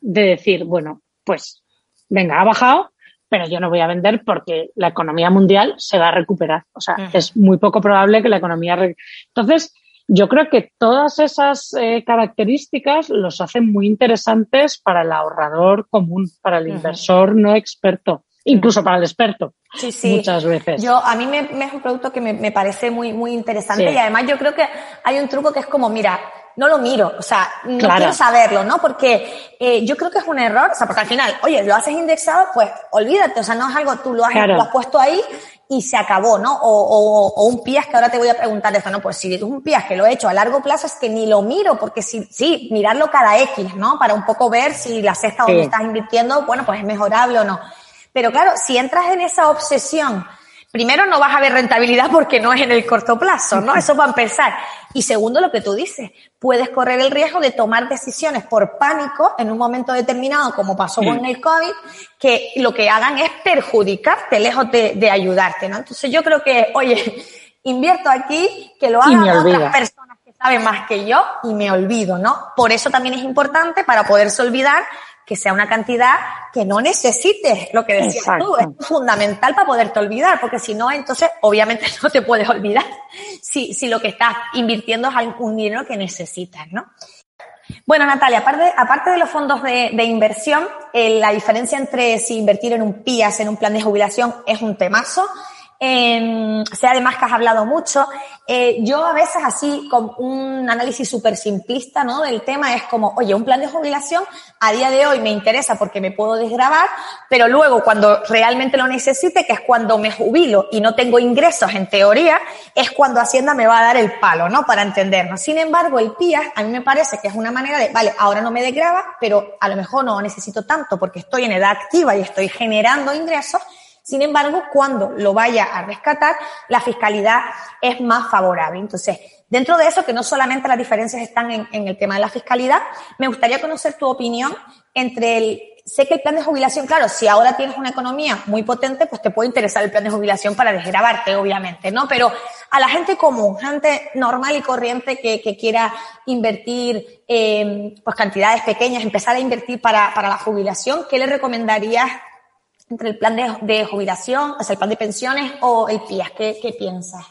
de decir, bueno, pues venga, ha bajado, pero yo no voy a vender porque la economía mundial se va a recuperar. O sea, es muy poco probable que la economía. Entonces, yo creo que todas esas eh, características los hacen muy interesantes para el ahorrador común, para el inversor no experto, incluso para el experto. Sí, sí. Muchas veces. Yo, a mí me, es un producto que me, me parece muy, muy interesante y además yo creo que hay un truco que es como, mira, no lo miro, o sea, no quiero saberlo, ¿no? Porque eh, yo creo que es un error, o sea, porque al final, oye, lo haces indexado, pues olvídate, o sea, no es algo, tú lo has, lo has puesto ahí y se acabó, ¿no? O, o, o, un PIAS que ahora te voy a preguntar eso, ¿no? Pues si es un PIAS que lo he hecho a largo plazo es que ni lo miro, porque si, sí, mirarlo cada X, ¿no? Para un poco ver si la cesta donde estás invirtiendo, bueno, pues es mejorable o no. Pero claro, si entras en esa obsesión primero no vas a ver rentabilidad porque no es en el corto plazo, ¿no? Eso va a empezar. Y segundo, lo que tú dices, puedes correr el riesgo de tomar decisiones por pánico en un momento determinado, como pasó con el COVID, que lo que hagan es perjudicarte lejos de, ayudarte, ¿no? Entonces yo creo que, oye, invierto aquí, que lo hagan otras personas que saben más que yo y me olvido, ¿no? Por eso también es importante para poderse olvidar que sea una cantidad que no necesites, lo que decías tú, es fundamental para poderte olvidar, porque si no, entonces obviamente no te puedes olvidar si, si lo que estás invirtiendo es un dinero que necesitas, ¿no? Bueno, Natalia, aparte, aparte de los fondos de, de inversión, eh, la diferencia entre si invertir en un PIAS, en un plan de jubilación, es un temazo. Eh, sé además que has hablado mucho. Eh, yo a veces así, con un análisis súper simplista ¿no? del tema, es como, oye, un plan de jubilación a día de hoy me interesa porque me puedo desgrabar, pero luego cuando realmente lo necesite, que es cuando me jubilo y no tengo ingresos en teoría, es cuando Hacienda me va a dar el palo, ¿no? Para entendernos. Sin embargo, el PIA a mí me parece que es una manera de, vale, ahora no me desgraba, pero a lo mejor no necesito tanto porque estoy en edad activa y estoy generando ingresos sin embargo, cuando lo vaya a rescatar, la fiscalidad es más favorable. Entonces, dentro de eso, que no solamente las diferencias están en, el tema de la fiscalidad, me gustaría conocer tu opinión entre el sé que el plan de jubilación, claro, si ahora tienes una economía muy potente, pues te puede interesar el plan de jubilación para desgrabarte, obviamente, ¿no? Pero a la gente común, gente normal y corriente que, quiera invertir eh, pues cantidades pequeñas, empezar a invertir para, para la jubilación, ¿qué le recomendarías entre el plan de, jubilación, o sea, el plan de pensiones o el PIAS? ¿Qué, qué piensas?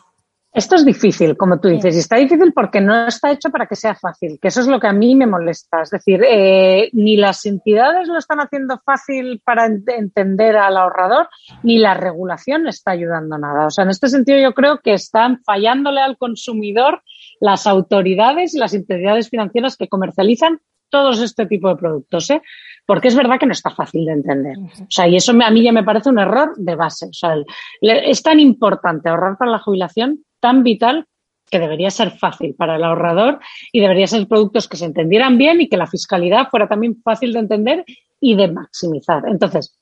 Esto es difícil, como tú dices, y está difícil porque no está hecho para que sea fácil, que eso es lo que a mí me molesta. Es decir, eh, ni las entidades lo están haciendo fácil para entender al ahorrador, ni la regulación está ayudando nada. O sea, en este sentido yo creo que están fallándole al consumidor las autoridades y las entidades financieras que comercializan todos este tipo de productos. ¿eh? Porque es verdad que no está fácil de entender. O sea, y eso a mí ya me parece un error de base. O sea, es tan importante ahorrar para la jubilación, tan vital, que debería ser fácil para el ahorrador y debería ser productos que se entendieran bien y que la fiscalidad fuera también fácil de entender y de maximizar. Entonces,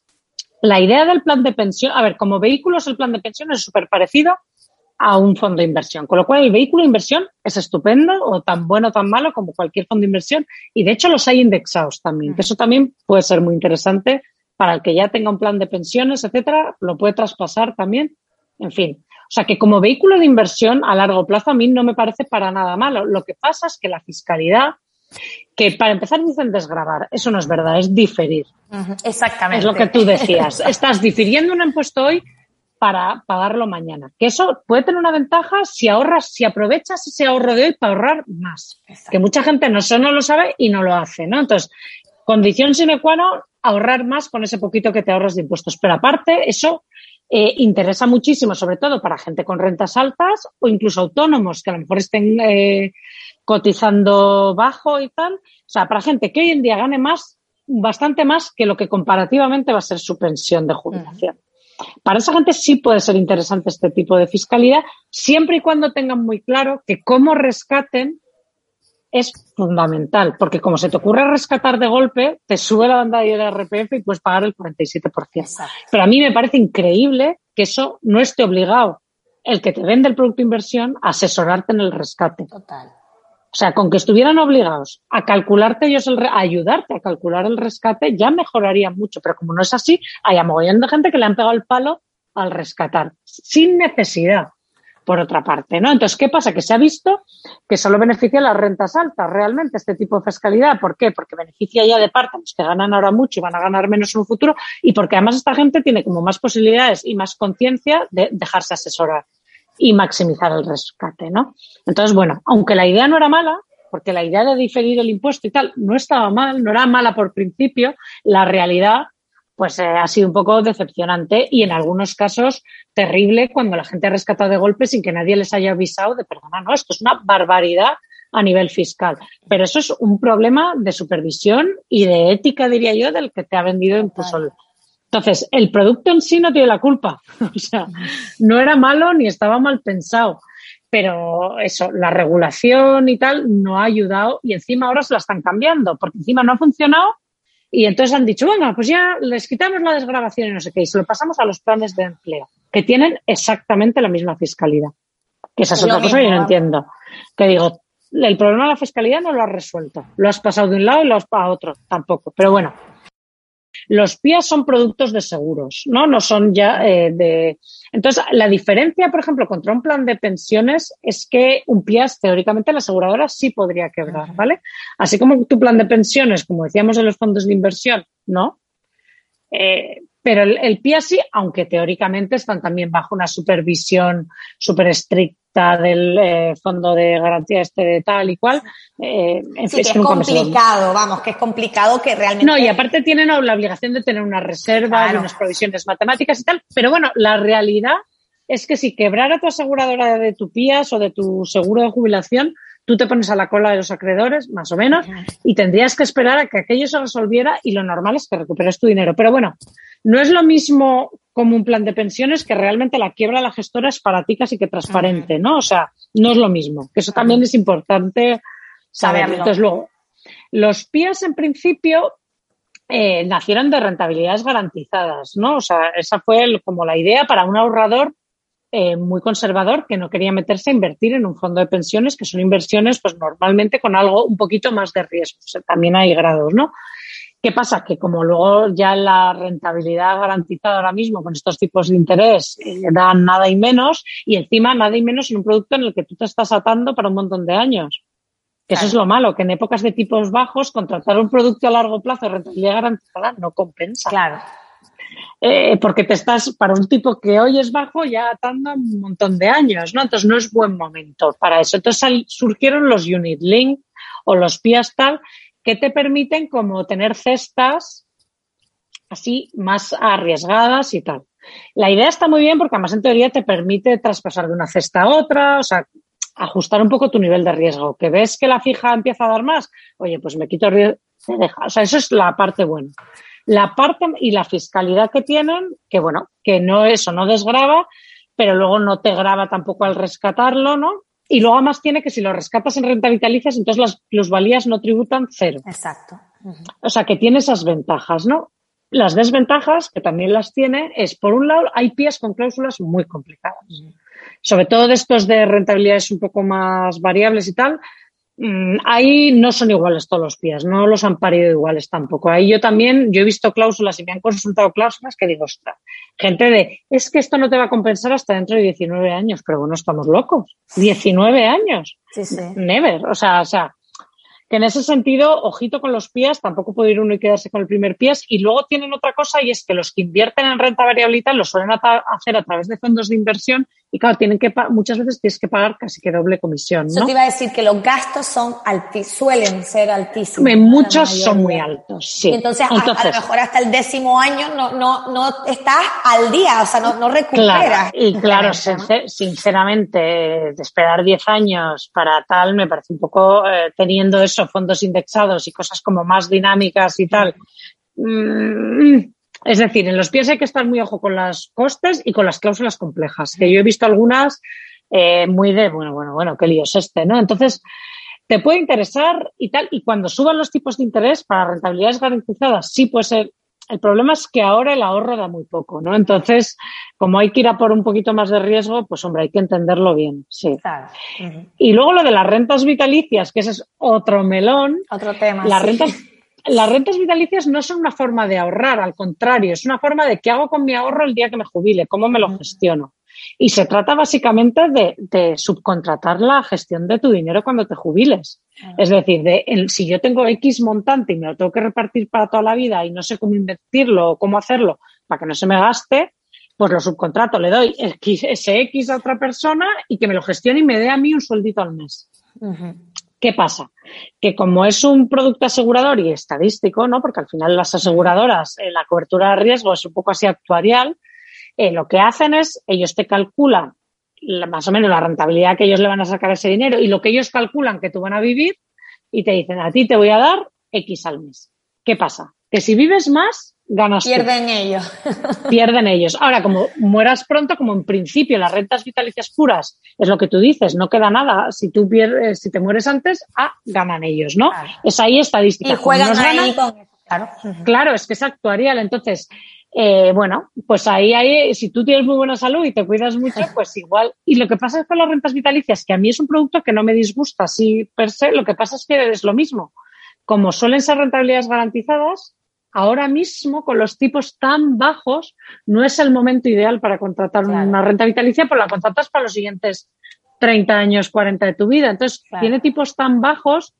la idea del plan de pensión, a ver, como vehículos el plan de pensión es súper parecido a un fondo de inversión. Con lo cual, el vehículo de inversión es estupendo o tan bueno o tan malo como cualquier fondo de inversión. Y de hecho, los hay indexados también, que eso también puede ser muy interesante para el que ya tenga un plan de pensiones, etcétera, lo puede traspasar también. En fin. O sea que como vehículo de inversión a largo plazo a mí no me parece para nada malo. Lo que pasa es que la fiscalidad, que para empezar dicen desgravar, eso no es verdad, es diferir. Exactamente. Es lo que tú decías. Estás difiriendo un impuesto hoy para pagarlo mañana. Que eso puede tener una ventaja si ahorras, si aprovechas ese ahorro de hoy para ahorrar más. Que mucha gente no solo lo sabe y no lo hace, ¿no? Entonces, condición sine qua non, ahorrar más con ese poquito que te ahorras de impuestos. Pero aparte, eso eh, interesa muchísimo, sobre todo para gente con rentas altas o incluso autónomos que a lo mejor estén eh, cotizando bajo y tal. O sea, para gente que hoy en día gane más, bastante más que lo que comparativamente va a ser su pensión de jubilación. Para esa gente sí puede ser interesante este tipo de fiscalidad, siempre y cuando tengan muy claro que cómo rescaten es fundamental, porque como se te ocurre rescatar de golpe, te sube la banda de RPF y puedes pagar el 47%. Pero a mí me parece increíble que eso no esté obligado el que te vende el producto de inversión a asesorarte en el rescate. Total. O sea, con que estuvieran obligados a calcularte ellos, el, a ayudarte a calcular el rescate, ya mejoraría mucho. Pero como no es así, hay a de gente que le han pegado el palo al rescatar, sin necesidad, por otra parte, ¿no? Entonces, ¿qué pasa? Que se ha visto que solo beneficia las rentas altas realmente este tipo de fiscalidad. ¿Por qué? Porque beneficia ya de parte a los que ganan ahora mucho y van a ganar menos en un futuro y porque además esta gente tiene como más posibilidades y más conciencia de dejarse asesorar y maximizar el rescate, ¿no? Entonces, bueno, aunque la idea no era mala, porque la idea de diferir el impuesto y tal no estaba mal, no era mala por principio, la realidad pues eh, ha sido un poco decepcionante y en algunos casos terrible cuando la gente ha rescatado de golpe sin que nadie les haya avisado de, perdona, no, esto es una barbaridad a nivel fiscal. Pero eso es un problema de supervisión y de ética, diría yo, del que te ha vendido incluso el, entonces, el producto en sí no tiene la culpa. o sea, no era malo ni estaba mal pensado. Pero eso, la regulación y tal no ha ayudado y encima ahora se la están cambiando porque encima no ha funcionado y entonces han dicho, bueno, pues ya les quitamos la desgrabación y no sé qué y se lo pasamos a los planes de empleo que tienen exactamente la misma fiscalidad. Que esa es otra cosa que yo no entiendo. Que digo, el problema de la fiscalidad no lo has resuelto. Lo has pasado de un lado y lo has pasado a otro. Tampoco. Pero bueno, los PIAs son productos de seguros, ¿no? No son ya eh, de. Entonces, la diferencia, por ejemplo, contra un plan de pensiones es que un PIAS, teóricamente, la aseguradora sí podría quebrar, ¿vale? Así como tu plan de pensiones, como decíamos en los fondos de inversión, ¿no? Eh, pero el, el PIA sí, aunque teóricamente están también bajo una supervisión súper estricta del eh, fondo de garantía este de tal y cual. Eh, sí, que es complicado, vamos, que es complicado que realmente. No, y aparte tienen la obligación de tener una reserva y unas provisiones matemáticas y tal, pero bueno, la realidad es que si quebrara tu aseguradora de tu PIAS o de tu seguro de jubilación, tú te pones a la cola de los acreedores, más o menos, y tendrías que esperar a que aquello se resolviera y lo normal es que recuperes tu dinero. Pero bueno, no es lo mismo como un plan de pensiones que realmente la quiebra la gestora es para ti casi que transparente, ¿no? O sea, no es lo mismo. Que eso también es importante saber. Entonces, luego, los PIAs en principio eh, nacieron de rentabilidades garantizadas, ¿no? O sea, esa fue como la idea para un ahorrador eh, muy conservador que no quería meterse a invertir en un fondo de pensiones, que son inversiones, pues normalmente con algo un poquito más de riesgo. O sea, también hay grados, ¿no? ¿Qué pasa? Que como luego ya la rentabilidad garantizada ahora mismo con estos tipos de interés eh, dan nada y menos y encima nada y menos en un producto en el que tú te estás atando para un montón de años. Eso es lo malo, que en épocas de tipos bajos contratar un producto a largo plazo de rentabilidad garantizada no compensa. Claro. Eh, porque te estás, para un tipo que hoy es bajo, ya atando un montón de años, ¿no? Entonces no es buen momento para eso. Entonces surgieron los Unit Link o los PIAS tal, que te permiten como tener cestas así más arriesgadas y tal. La idea está muy bien porque además en teoría te permite traspasar de una cesta a otra, o sea, ajustar un poco tu nivel de riesgo. Que ves que la fija empieza a dar más, oye, pues me quito riesgo, se deja. O sea, eso es la parte buena. La parte y la fiscalidad que tienen, que bueno, que no eso no desgraba, pero luego no te graba tampoco al rescatarlo, ¿no? Y luego además tiene que si lo rescatas en renta vitalicias, entonces las plusvalías no tributan cero. Exacto. O sea que tiene esas ventajas, ¿no? Las desventajas, que también las tiene, es por un lado, hay pies con cláusulas muy complicadas. sobre todo de estos de rentabilidades un poco más variables y tal, ahí no son iguales todos los pies, no los han parido iguales tampoco. Ahí yo también, yo he visto cláusulas y me han consultado cláusulas que digo, ostras, gente de, es que esto no te va a compensar hasta dentro de 19 años, pero bueno, estamos locos. 19 años. Sí, sí. Never. O sea, o sea, que en ese sentido, ojito con los pies, tampoco puede ir uno y quedarse con el primer pies. Y luego tienen otra cosa y es que los que invierten en renta tal lo suelen hacer a través de fondos de inversión y claro, tienen que muchas veces tienes que pagar casi que doble comisión. ¿no? Yo te iba a decir que los gastos son suelen ser altísimos. Muchos son muy altos, sí. Y entonces, a, lo mejor hasta el décimo año no, no, no estás al día, o sea, no, no recuperas. y claro, sinceramente, esperar 10 años para tal me parece un poco, eh, teniendo eso, fondos indexados y cosas como más dinámicas y tal. Mmm, es decir, en los pies hay que estar muy ojo con los costes y con las cláusulas complejas, que yo he visto algunas eh, muy de, bueno, bueno, bueno, qué lío es este, ¿no? Entonces, te puede interesar y tal, y cuando suban los tipos de interés para rentabilidades garantizadas, sí puede ser. El problema es que ahora el ahorro da muy poco, ¿no? Entonces, como hay que ir a por un poquito más de riesgo, pues hombre, hay que entenderlo bien, sí. Claro. Y luego lo de las rentas vitalicias, que ese es otro melón. Otro tema. Las rentas las rentas vitalicias no son una forma de ahorrar, al contrario, es una forma de qué hago con mi ahorro el día que me jubile, cómo me lo gestiono. Y se trata básicamente de, subcontratar la gestión de tu dinero cuando te jubiles. Es decir, de, si yo tengo X montante y me lo tengo que repartir para toda la vida y no sé cómo invertirlo o cómo hacerlo para que no se me gaste, pues lo subcontrato, le doy ese X a otra persona y que me lo gestione y me dé a mí un sueldito al mes. ¿Qué pasa? Que como es un producto asegurador y estadístico, ¿no? Porque al final las aseguradoras, eh, la cobertura de riesgo es un poco así actuarial, eh, lo que hacen es, ellos te calculan más o menos la rentabilidad que ellos le van a sacar ese dinero y lo que ellos calculan que tú van a vivir y te dicen, a ti te voy a dar X al mes. ¿Qué pasa? Que si vives más, ganas Pierden ellos. Pierden ellos. Ahora, como mueras pronto, como en principio las rentas vitalicias puras es lo que tú dices, no queda nada. Si tú pierdes, si te mueres antes, ah, ganan ellos, ¿no? Es ahí estadística. Y juegan ahí claro. claro, es que es actuarial. Entonces, eh, bueno, pues ahí, ahí, si tú tienes muy buena salud y te cuidas mucho, pues igual. Y lo que pasa es con las rentas vitalicias, que a mí es un producto que no me disgusta así per se, lo que pasa es que es lo mismo. Como suelen ser rentabilidades garantizadas, ahora mismo, con los tipos tan bajos, no es el momento ideal para contratar una renta vitalicia, pues la contratas para los siguientes 30 años, 40 de tu vida. Entonces, tiene tipos tan bajos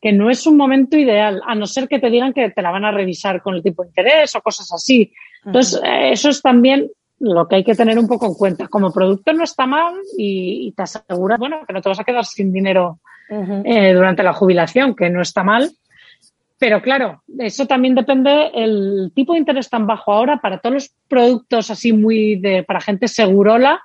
que no es un momento ideal, a no ser que te digan que te la van a revisar con el tipo de interés o cosas así. Entonces, eh, eso es también lo que hay que tener un poco en cuenta. Como producto no está mal y, te aseguras, bueno, que no te vas a quedar sin dinero eh, durante la jubilación, que no está mal pero claro, eso también depende el tipo de interés tan bajo ahora para todos los productos así muy de para gente segurola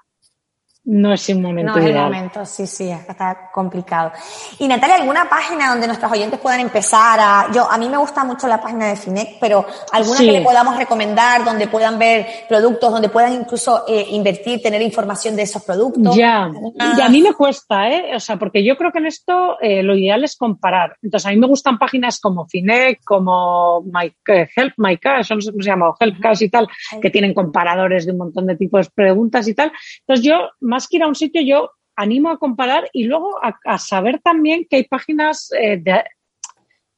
no es un momento No es el momento, sí, sí, está complicado. Y Natalia, ¿alguna página donde nuestros oyentes puedan empezar a... Yo, a mí me gusta mucho la página de Finec, pero alguna que le podamos recomendar, donde puedan ver productos, donde puedan incluso eh, invertir, tener información de esos productos? Ya, y a mí me cuesta, ¿eh? O sea, porque yo creo que en esto eh, lo ideal es comparar. Entonces, a mí me gustan páginas como Finec, como My, eh, Help My Cash, no sé cómo se llama, o Help Cash y tal, que tienen comparadores de un montón de tipos de preguntas y tal. Entonces, yo más que ir a un sitio, yo animo a comparar y luego a, saber también que hay páginas eh,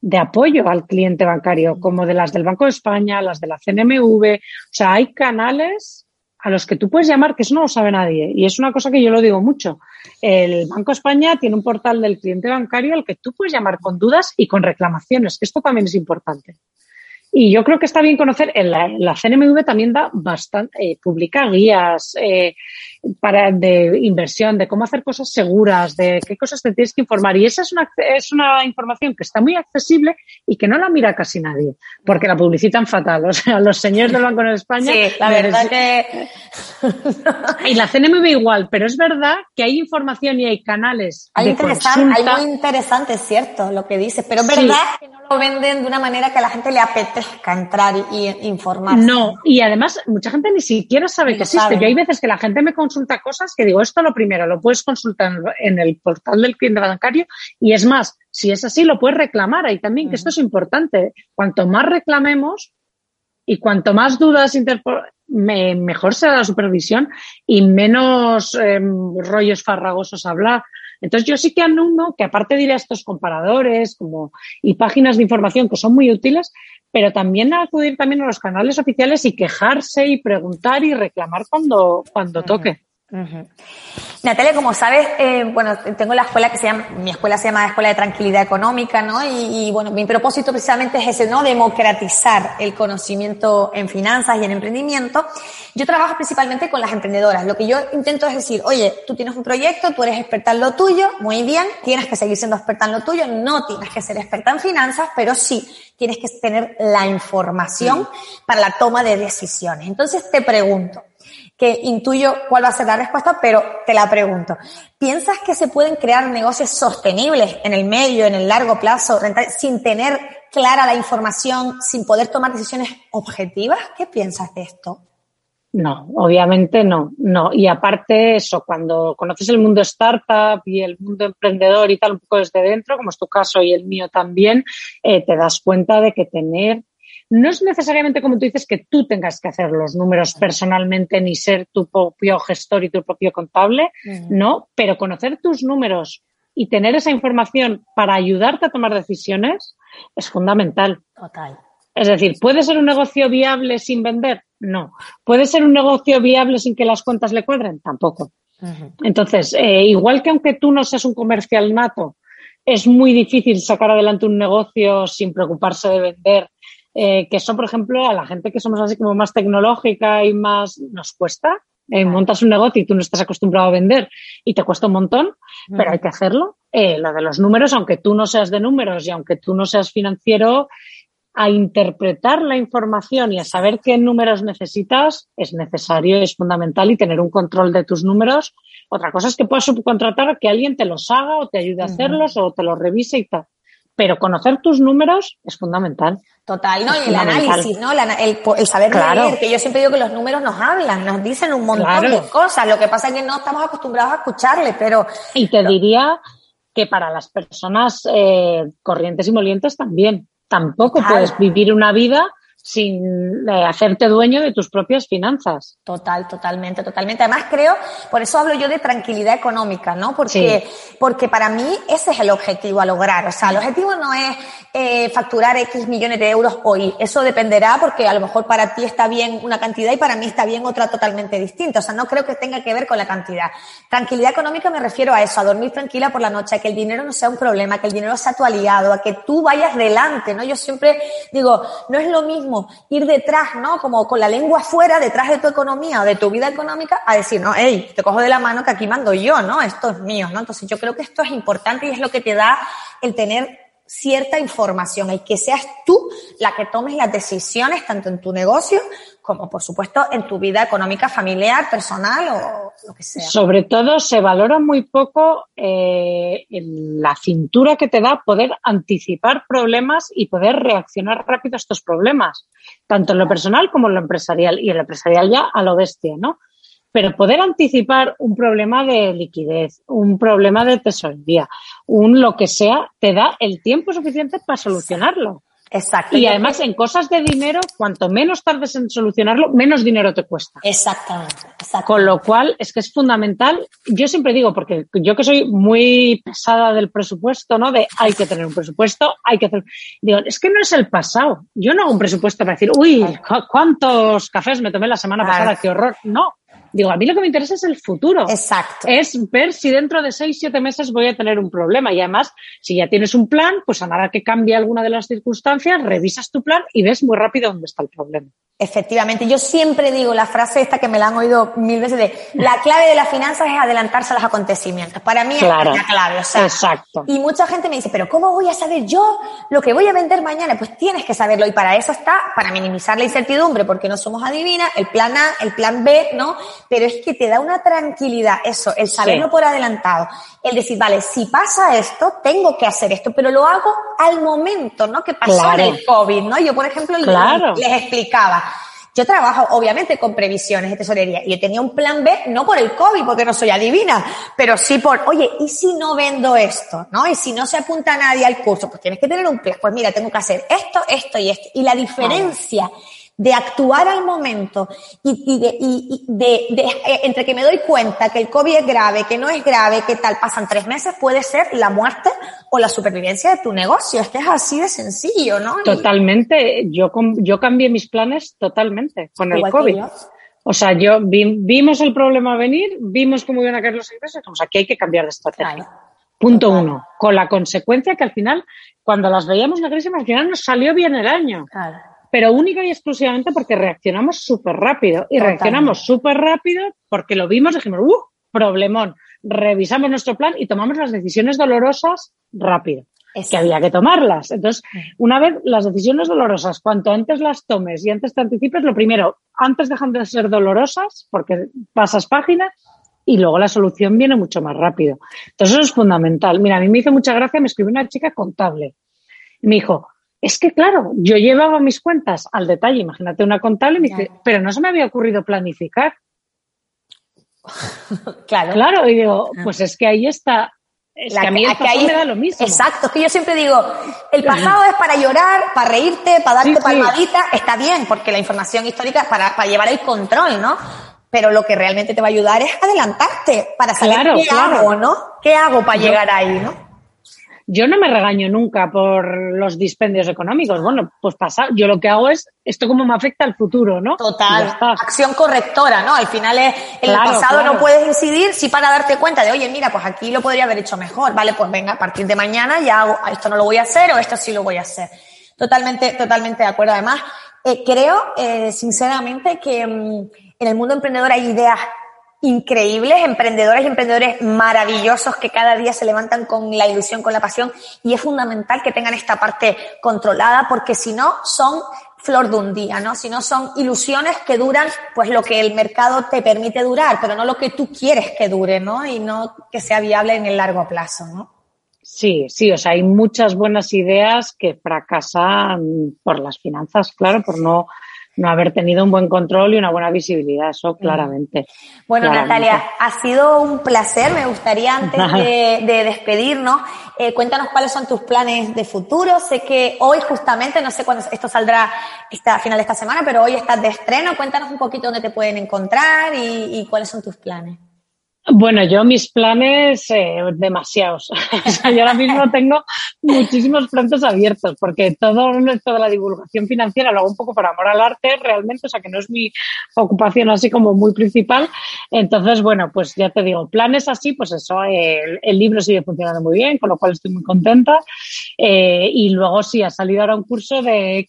de, apoyo al cliente bancario, como de las del Banco de España, las de la CNMV. O sea, hay canales a los que tú puedes llamar, que eso no lo sabe nadie. Y es una cosa que yo lo digo mucho. El Banco de España tiene un portal del cliente bancario al que tú puedes llamar con dudas y con reclamaciones, esto también es importante. Y yo creo que está bien conocer, la, CNMV también da bastante, eh, publica guías eh, para, de inversión, de cómo hacer cosas seguras, de qué cosas te tienes que informar. Y esa es una, es una información que está muy accesible y que no la mira casi nadie, porque la publicitan fatal. O sea, los señores del Banco de España. Sí, la verdad que. y la CNMV igual, pero es verdad que hay información y hay canales. Hay, hay muy interesante, es cierto, lo que dices, pero es verdad que no lo venden de una manera que a la gente le apetezca entrar y, informarse. No, y además mucha gente ni siquiera sabe que existe. Yo hay veces que la gente me consulta cosas que digo, esto lo primero, lo puedes consultar en el portal del cliente bancario y es más, si es así, lo puedes reclamar ahí también, que esto es importante. Cuanto más reclamemos y cuanto más dudas mejor será la supervisión y menos em, rollos farragosos hablar. Entonces yo sí que uno que aparte diré a estos comparadores como, y páginas de información que son muy útiles, pero también acudir también a los canales oficiales y quejarse y preguntar y reclamar cuando, cuando toque. Natalia, como sabes, eh, bueno, tengo la escuela que se llama, mi escuela se llama Escuela de Tranquilidad Económica, ¿no? Y, bueno, mi propósito precisamente es ese, ¿no? Democratizar el conocimiento en finanzas y en emprendimiento. Yo trabajo principalmente con las emprendedoras. Lo que yo intento es decir, oye, tú tienes un proyecto, tú eres experta en lo tuyo, muy bien, tienes que seguir siendo experta en lo tuyo, no tienes que ser experta en finanzas, pero sí tienes que tener la información para la toma de decisiones. Entonces te pregunto, que intuyo cuál va a ser la respuesta, pero te la pregunto. ¿Piensas que se pueden crear negocios sostenibles en el medio, en el largo plazo, sin tener clara la información, sin poder tomar decisiones objetivas? ¿Qué piensas de esto? No, obviamente no, no. Y aparte eso, cuando conoces el mundo startup y el mundo emprendedor y tal, un poco desde dentro, como es tu caso y el mío también, eh, te das cuenta de que tener no es necesariamente como tú dices que tú tengas que hacer los números personalmente ni ser tu propio gestor y tu propio contable, no, pero conocer tus números y tener esa información para ayudarte a tomar decisiones es fundamental. Total. Es decir, ¿puede ser un negocio viable sin vender? No. ¿Puede ser un negocio viable sin que las cuentas le cuadren? Tampoco. Entonces, eh, igual que aunque tú no seas un comercial nato, es muy difícil sacar adelante un negocio sin preocuparse de vender eh, que son, por ejemplo, a la gente que somos así como más tecnológica y más nos cuesta. Eh, montas un negocio y tú no estás acostumbrado a vender y te cuesta un montón, pero hay que hacerlo. Eh, lo de los números, aunque tú no seas de números y aunque tú no seas financiero, a interpretar la información y a saber qué números necesitas es necesario, es fundamental y tener un control de tus números. Otra cosa es que puedas subcontratar que alguien te los haga o te ayude a hacerlos o te los revise y tal pero conocer tus números es fundamental. Total, ¿no? y el análisis, ¿no? el, saber leer, que yo siempre digo que los números nos hablan, nos dicen un montón de cosas. Lo que pasa es que no estamos acostumbrados a escucharle, pero... Y te diría que para las personas eh, corrientes y molientes también. Tampoco puedes vivir una vida sin eh, hacerte dueño de tus propias finanzas. Total, totalmente, totalmente. Además creo, por eso hablo yo de tranquilidad económica, ¿no? Porque, porque para mí ese es el objetivo a lograr. O sea, el objetivo no es eh, facturar X millones de euros hoy. Eso dependerá porque a lo mejor para ti está bien una cantidad y para mí está bien otra totalmente distinta. O sea, no creo que tenga que ver con la cantidad. Tranquilidad económica me refiero a eso, a dormir tranquila por la noche, a que el dinero no sea un problema, que el dinero sea tu aliado, a que tú vayas delante, ¿no? Yo siempre digo, no es lo mismo ir detrás, ¿no? Como con la lengua fuera, detrás de tu economía o de tu vida económica, a decir, no, hey, te cojo de la mano que aquí mando yo, ¿no? Esto es mío, ¿no? Entonces yo creo que esto es importante y es lo que te da el tener cierta información, el que seas tú la que tomes las decisiones tanto en tu negocio como por supuesto en tu vida económica, familiar, personal o lo que sea. Sobre todo se valora muy poco eh, la cintura que te da poder anticipar problemas y poder reaccionar rápido a estos problemas, tanto en lo personal como en lo empresarial y en lo empresarial ya a lo bestia, ¿no? Pero poder anticipar un problema de liquidez, un problema de tesorería, un lo que sea, te da el tiempo suficiente para solucionarlo. Exacto. Y además en cosas de dinero, cuanto menos tardes en solucionarlo, menos dinero te cuesta. Exactamente, Con lo cual es que es fundamental. Yo siempre digo, porque yo que soy muy pesada del presupuesto, ¿no? De hay que tener un presupuesto, hay que hacer. Digo, es que no es el pasado. Yo no hago un presupuesto para decir, uy, ¿cuántos cafés me tomé la semana pasada? Qué horror. No. Digo, a mí lo que me interesa es el futuro. Exacto. Es ver si dentro de seis, siete meses voy a tener un problema. Y además, si ya tienes un plan, pues a nada que cambie alguna de las circunstancias, revisas tu plan y ves muy rápido dónde está el problema. Efectivamente, yo siempre digo la frase esta que me la han oído mil veces de la clave de las finanzas es adelantarse a los acontecimientos. Para mí es la clave, o sea, exacto. Y mucha gente me dice, pero ¿cómo voy a saber yo lo que voy a vender mañana? Pues tienes que saberlo y para eso está, para minimizar la incertidumbre, porque no somos adivinas, el plan A, el plan B, ¿no? Pero es que te da una tranquilidad eso, el saberlo por adelantado, el decir, vale, si pasa esto, tengo que hacer esto, pero lo hago al momento, ¿no? Que pasó en el COVID, ¿no? Yo, por ejemplo, les explicaba, yo trabajo, obviamente, con previsiones de tesorería y yo tenía un plan B, no por el COVID, porque no soy adivina, pero sí por, oye, ¿y si no vendo esto? ¿No? Y si no se apunta nadie al curso, pues tienes que tener un plan. Pues mira, tengo que hacer esto, esto y esto. Y la diferencia de actuar al momento y, de, y de, de, eh, entre que me doy cuenta que el COVID es grave, que no es grave, que tal, pasan tres meses, puede ser la muerte o la supervivencia de tu negocio. Es que es así de sencillo, ¿no? Totalmente. Yo, yo cambié mis planes totalmente con el COVID. O sea, yo vimos el problema venir, vimos cómo iban a caer los ingresos, o sea, que hay que cambiar de estrategia. Punto uno. Con la consecuencia que al final, cuando las veíamos la crisis, al final nos salió bien el año. Pero única y exclusivamente porque reaccionamos súper rápido. Y reaccionamos súper rápido porque lo vimos y dijimos, ¡uh! Problemón. Revisamos nuestro plan y tomamos las decisiones dolorosas rápido que había que tomarlas. Entonces, una vez las decisiones dolorosas, cuanto antes las tomes y antes te anticipes, lo primero, antes dejan de ser dolorosas porque pasas página y luego la solución viene mucho más rápido. Entonces, eso es fundamental. Mira, a mí me hizo mucha gracia, me escribió una chica contable. me dijo, es que claro, yo llevaba mis cuentas al detalle, imagínate una contable, y me dice, pero no se me había ocurrido planificar. claro. Claro, y digo, ah. pues es que ahí está es que a mí el pasado me da lo mismo. Exacto, es que yo siempre digo, el pasado es para llorar, para reírte, para darte palmadita, está bien, porque la información histórica es para, para llevar el control, ¿no? Pero lo que realmente te va a ayudar es adelantarte para saber qué hago, ¿no? ¿Qué hago para llegar ahí, no? Yo no me regaño nunca por los dispendios económicos. Bueno, pues pasa, yo lo que hago es esto cómo me afecta al futuro, ¿no? Total. Acción correctora, ¿no? Al final es, en el pasado no puedes incidir si para darte cuenta de, oye, mira, pues aquí lo podría haber hecho mejor. Vale, pues venga, a partir de mañana ya hago, esto no lo voy a hacer o esto sí lo voy a hacer. Totalmente, totalmente de acuerdo. Además, eh, creo, eh, sinceramente, que mm, en el mundo emprendedor hay ideas increíbles, emprendedores y emprendedores maravillosos que cada día se levantan con la ilusión, con la pasión y es fundamental que tengan esta parte controlada porque si no son flor de un día, ¿no? Si no son ilusiones que duran pues lo que el mercado te permite durar, pero no lo que tú quieres que dure, ¿no? Y no que sea viable en el largo plazo, ¿no? Sí, sí, o sea, hay muchas buenas ideas que fracasan por las finanzas, claro, por no no haber tenido un buen control y una buena visibilidad, eso claramente. Bueno, Natalia, ha sido un placer. Me gustaría, antes de, despedirnos, eh, cuéntanos cuáles son tus planes de futuro. Sé que hoy justamente, no sé cuándo esto saldrá a final de esta semana, pero hoy estás de estreno. Cuéntanos un poquito dónde te pueden encontrar y cuáles son tus planes. Bueno, yo mis planes eh, demasiados. yo ahora mismo tengo muchísimos frentes abiertos porque todo esto de la divulgación financiera lo hago un poco por amor al arte realmente, o sea que no es mi ocupación así como muy principal. Entonces, bueno, pues ya te digo, planes así, pues eso, el, libro sigue funcionando muy bien, con lo cual estoy muy contenta. Eh, y luego sí, ha salido ahora un curso de,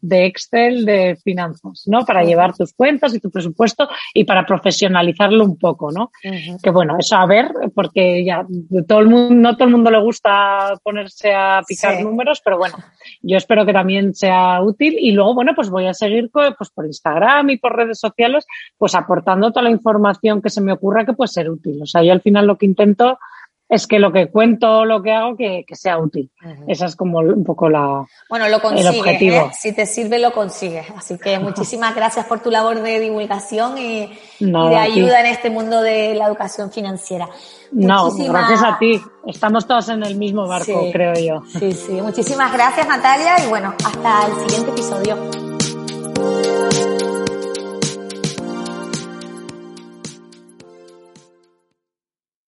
de Excel de finanzas, ¿no? Para llevar tus cuentas y tu presupuesto y para profesionalizarlo un poco, ¿no? Que bueno, eso a ver, porque ya todo el mundo, no todo el mundo le gusta ponerse a picar números, pero bueno, yo espero que también sea útil y luego, bueno, pues voy a seguir pues por Instagram y por redes sociales, pues aportando toda la información que se me ocurra que puede ser útil. O sea, yo al final lo que intento es que lo que cuento, lo que hago, que, sea útil. Esa es como un poco la, bueno, lo consigues, el objetivo. ¿eh? Si te sirve, lo consigues. Así que muchísimas gracias por tu labor de divulgación y, de ayuda en este mundo de la educación financiera. No, gracias a ti. Estamos todos en el mismo barco, creo yo. Sí, sí. Muchísimas gracias, Natalia, y bueno, hasta el siguiente episodio.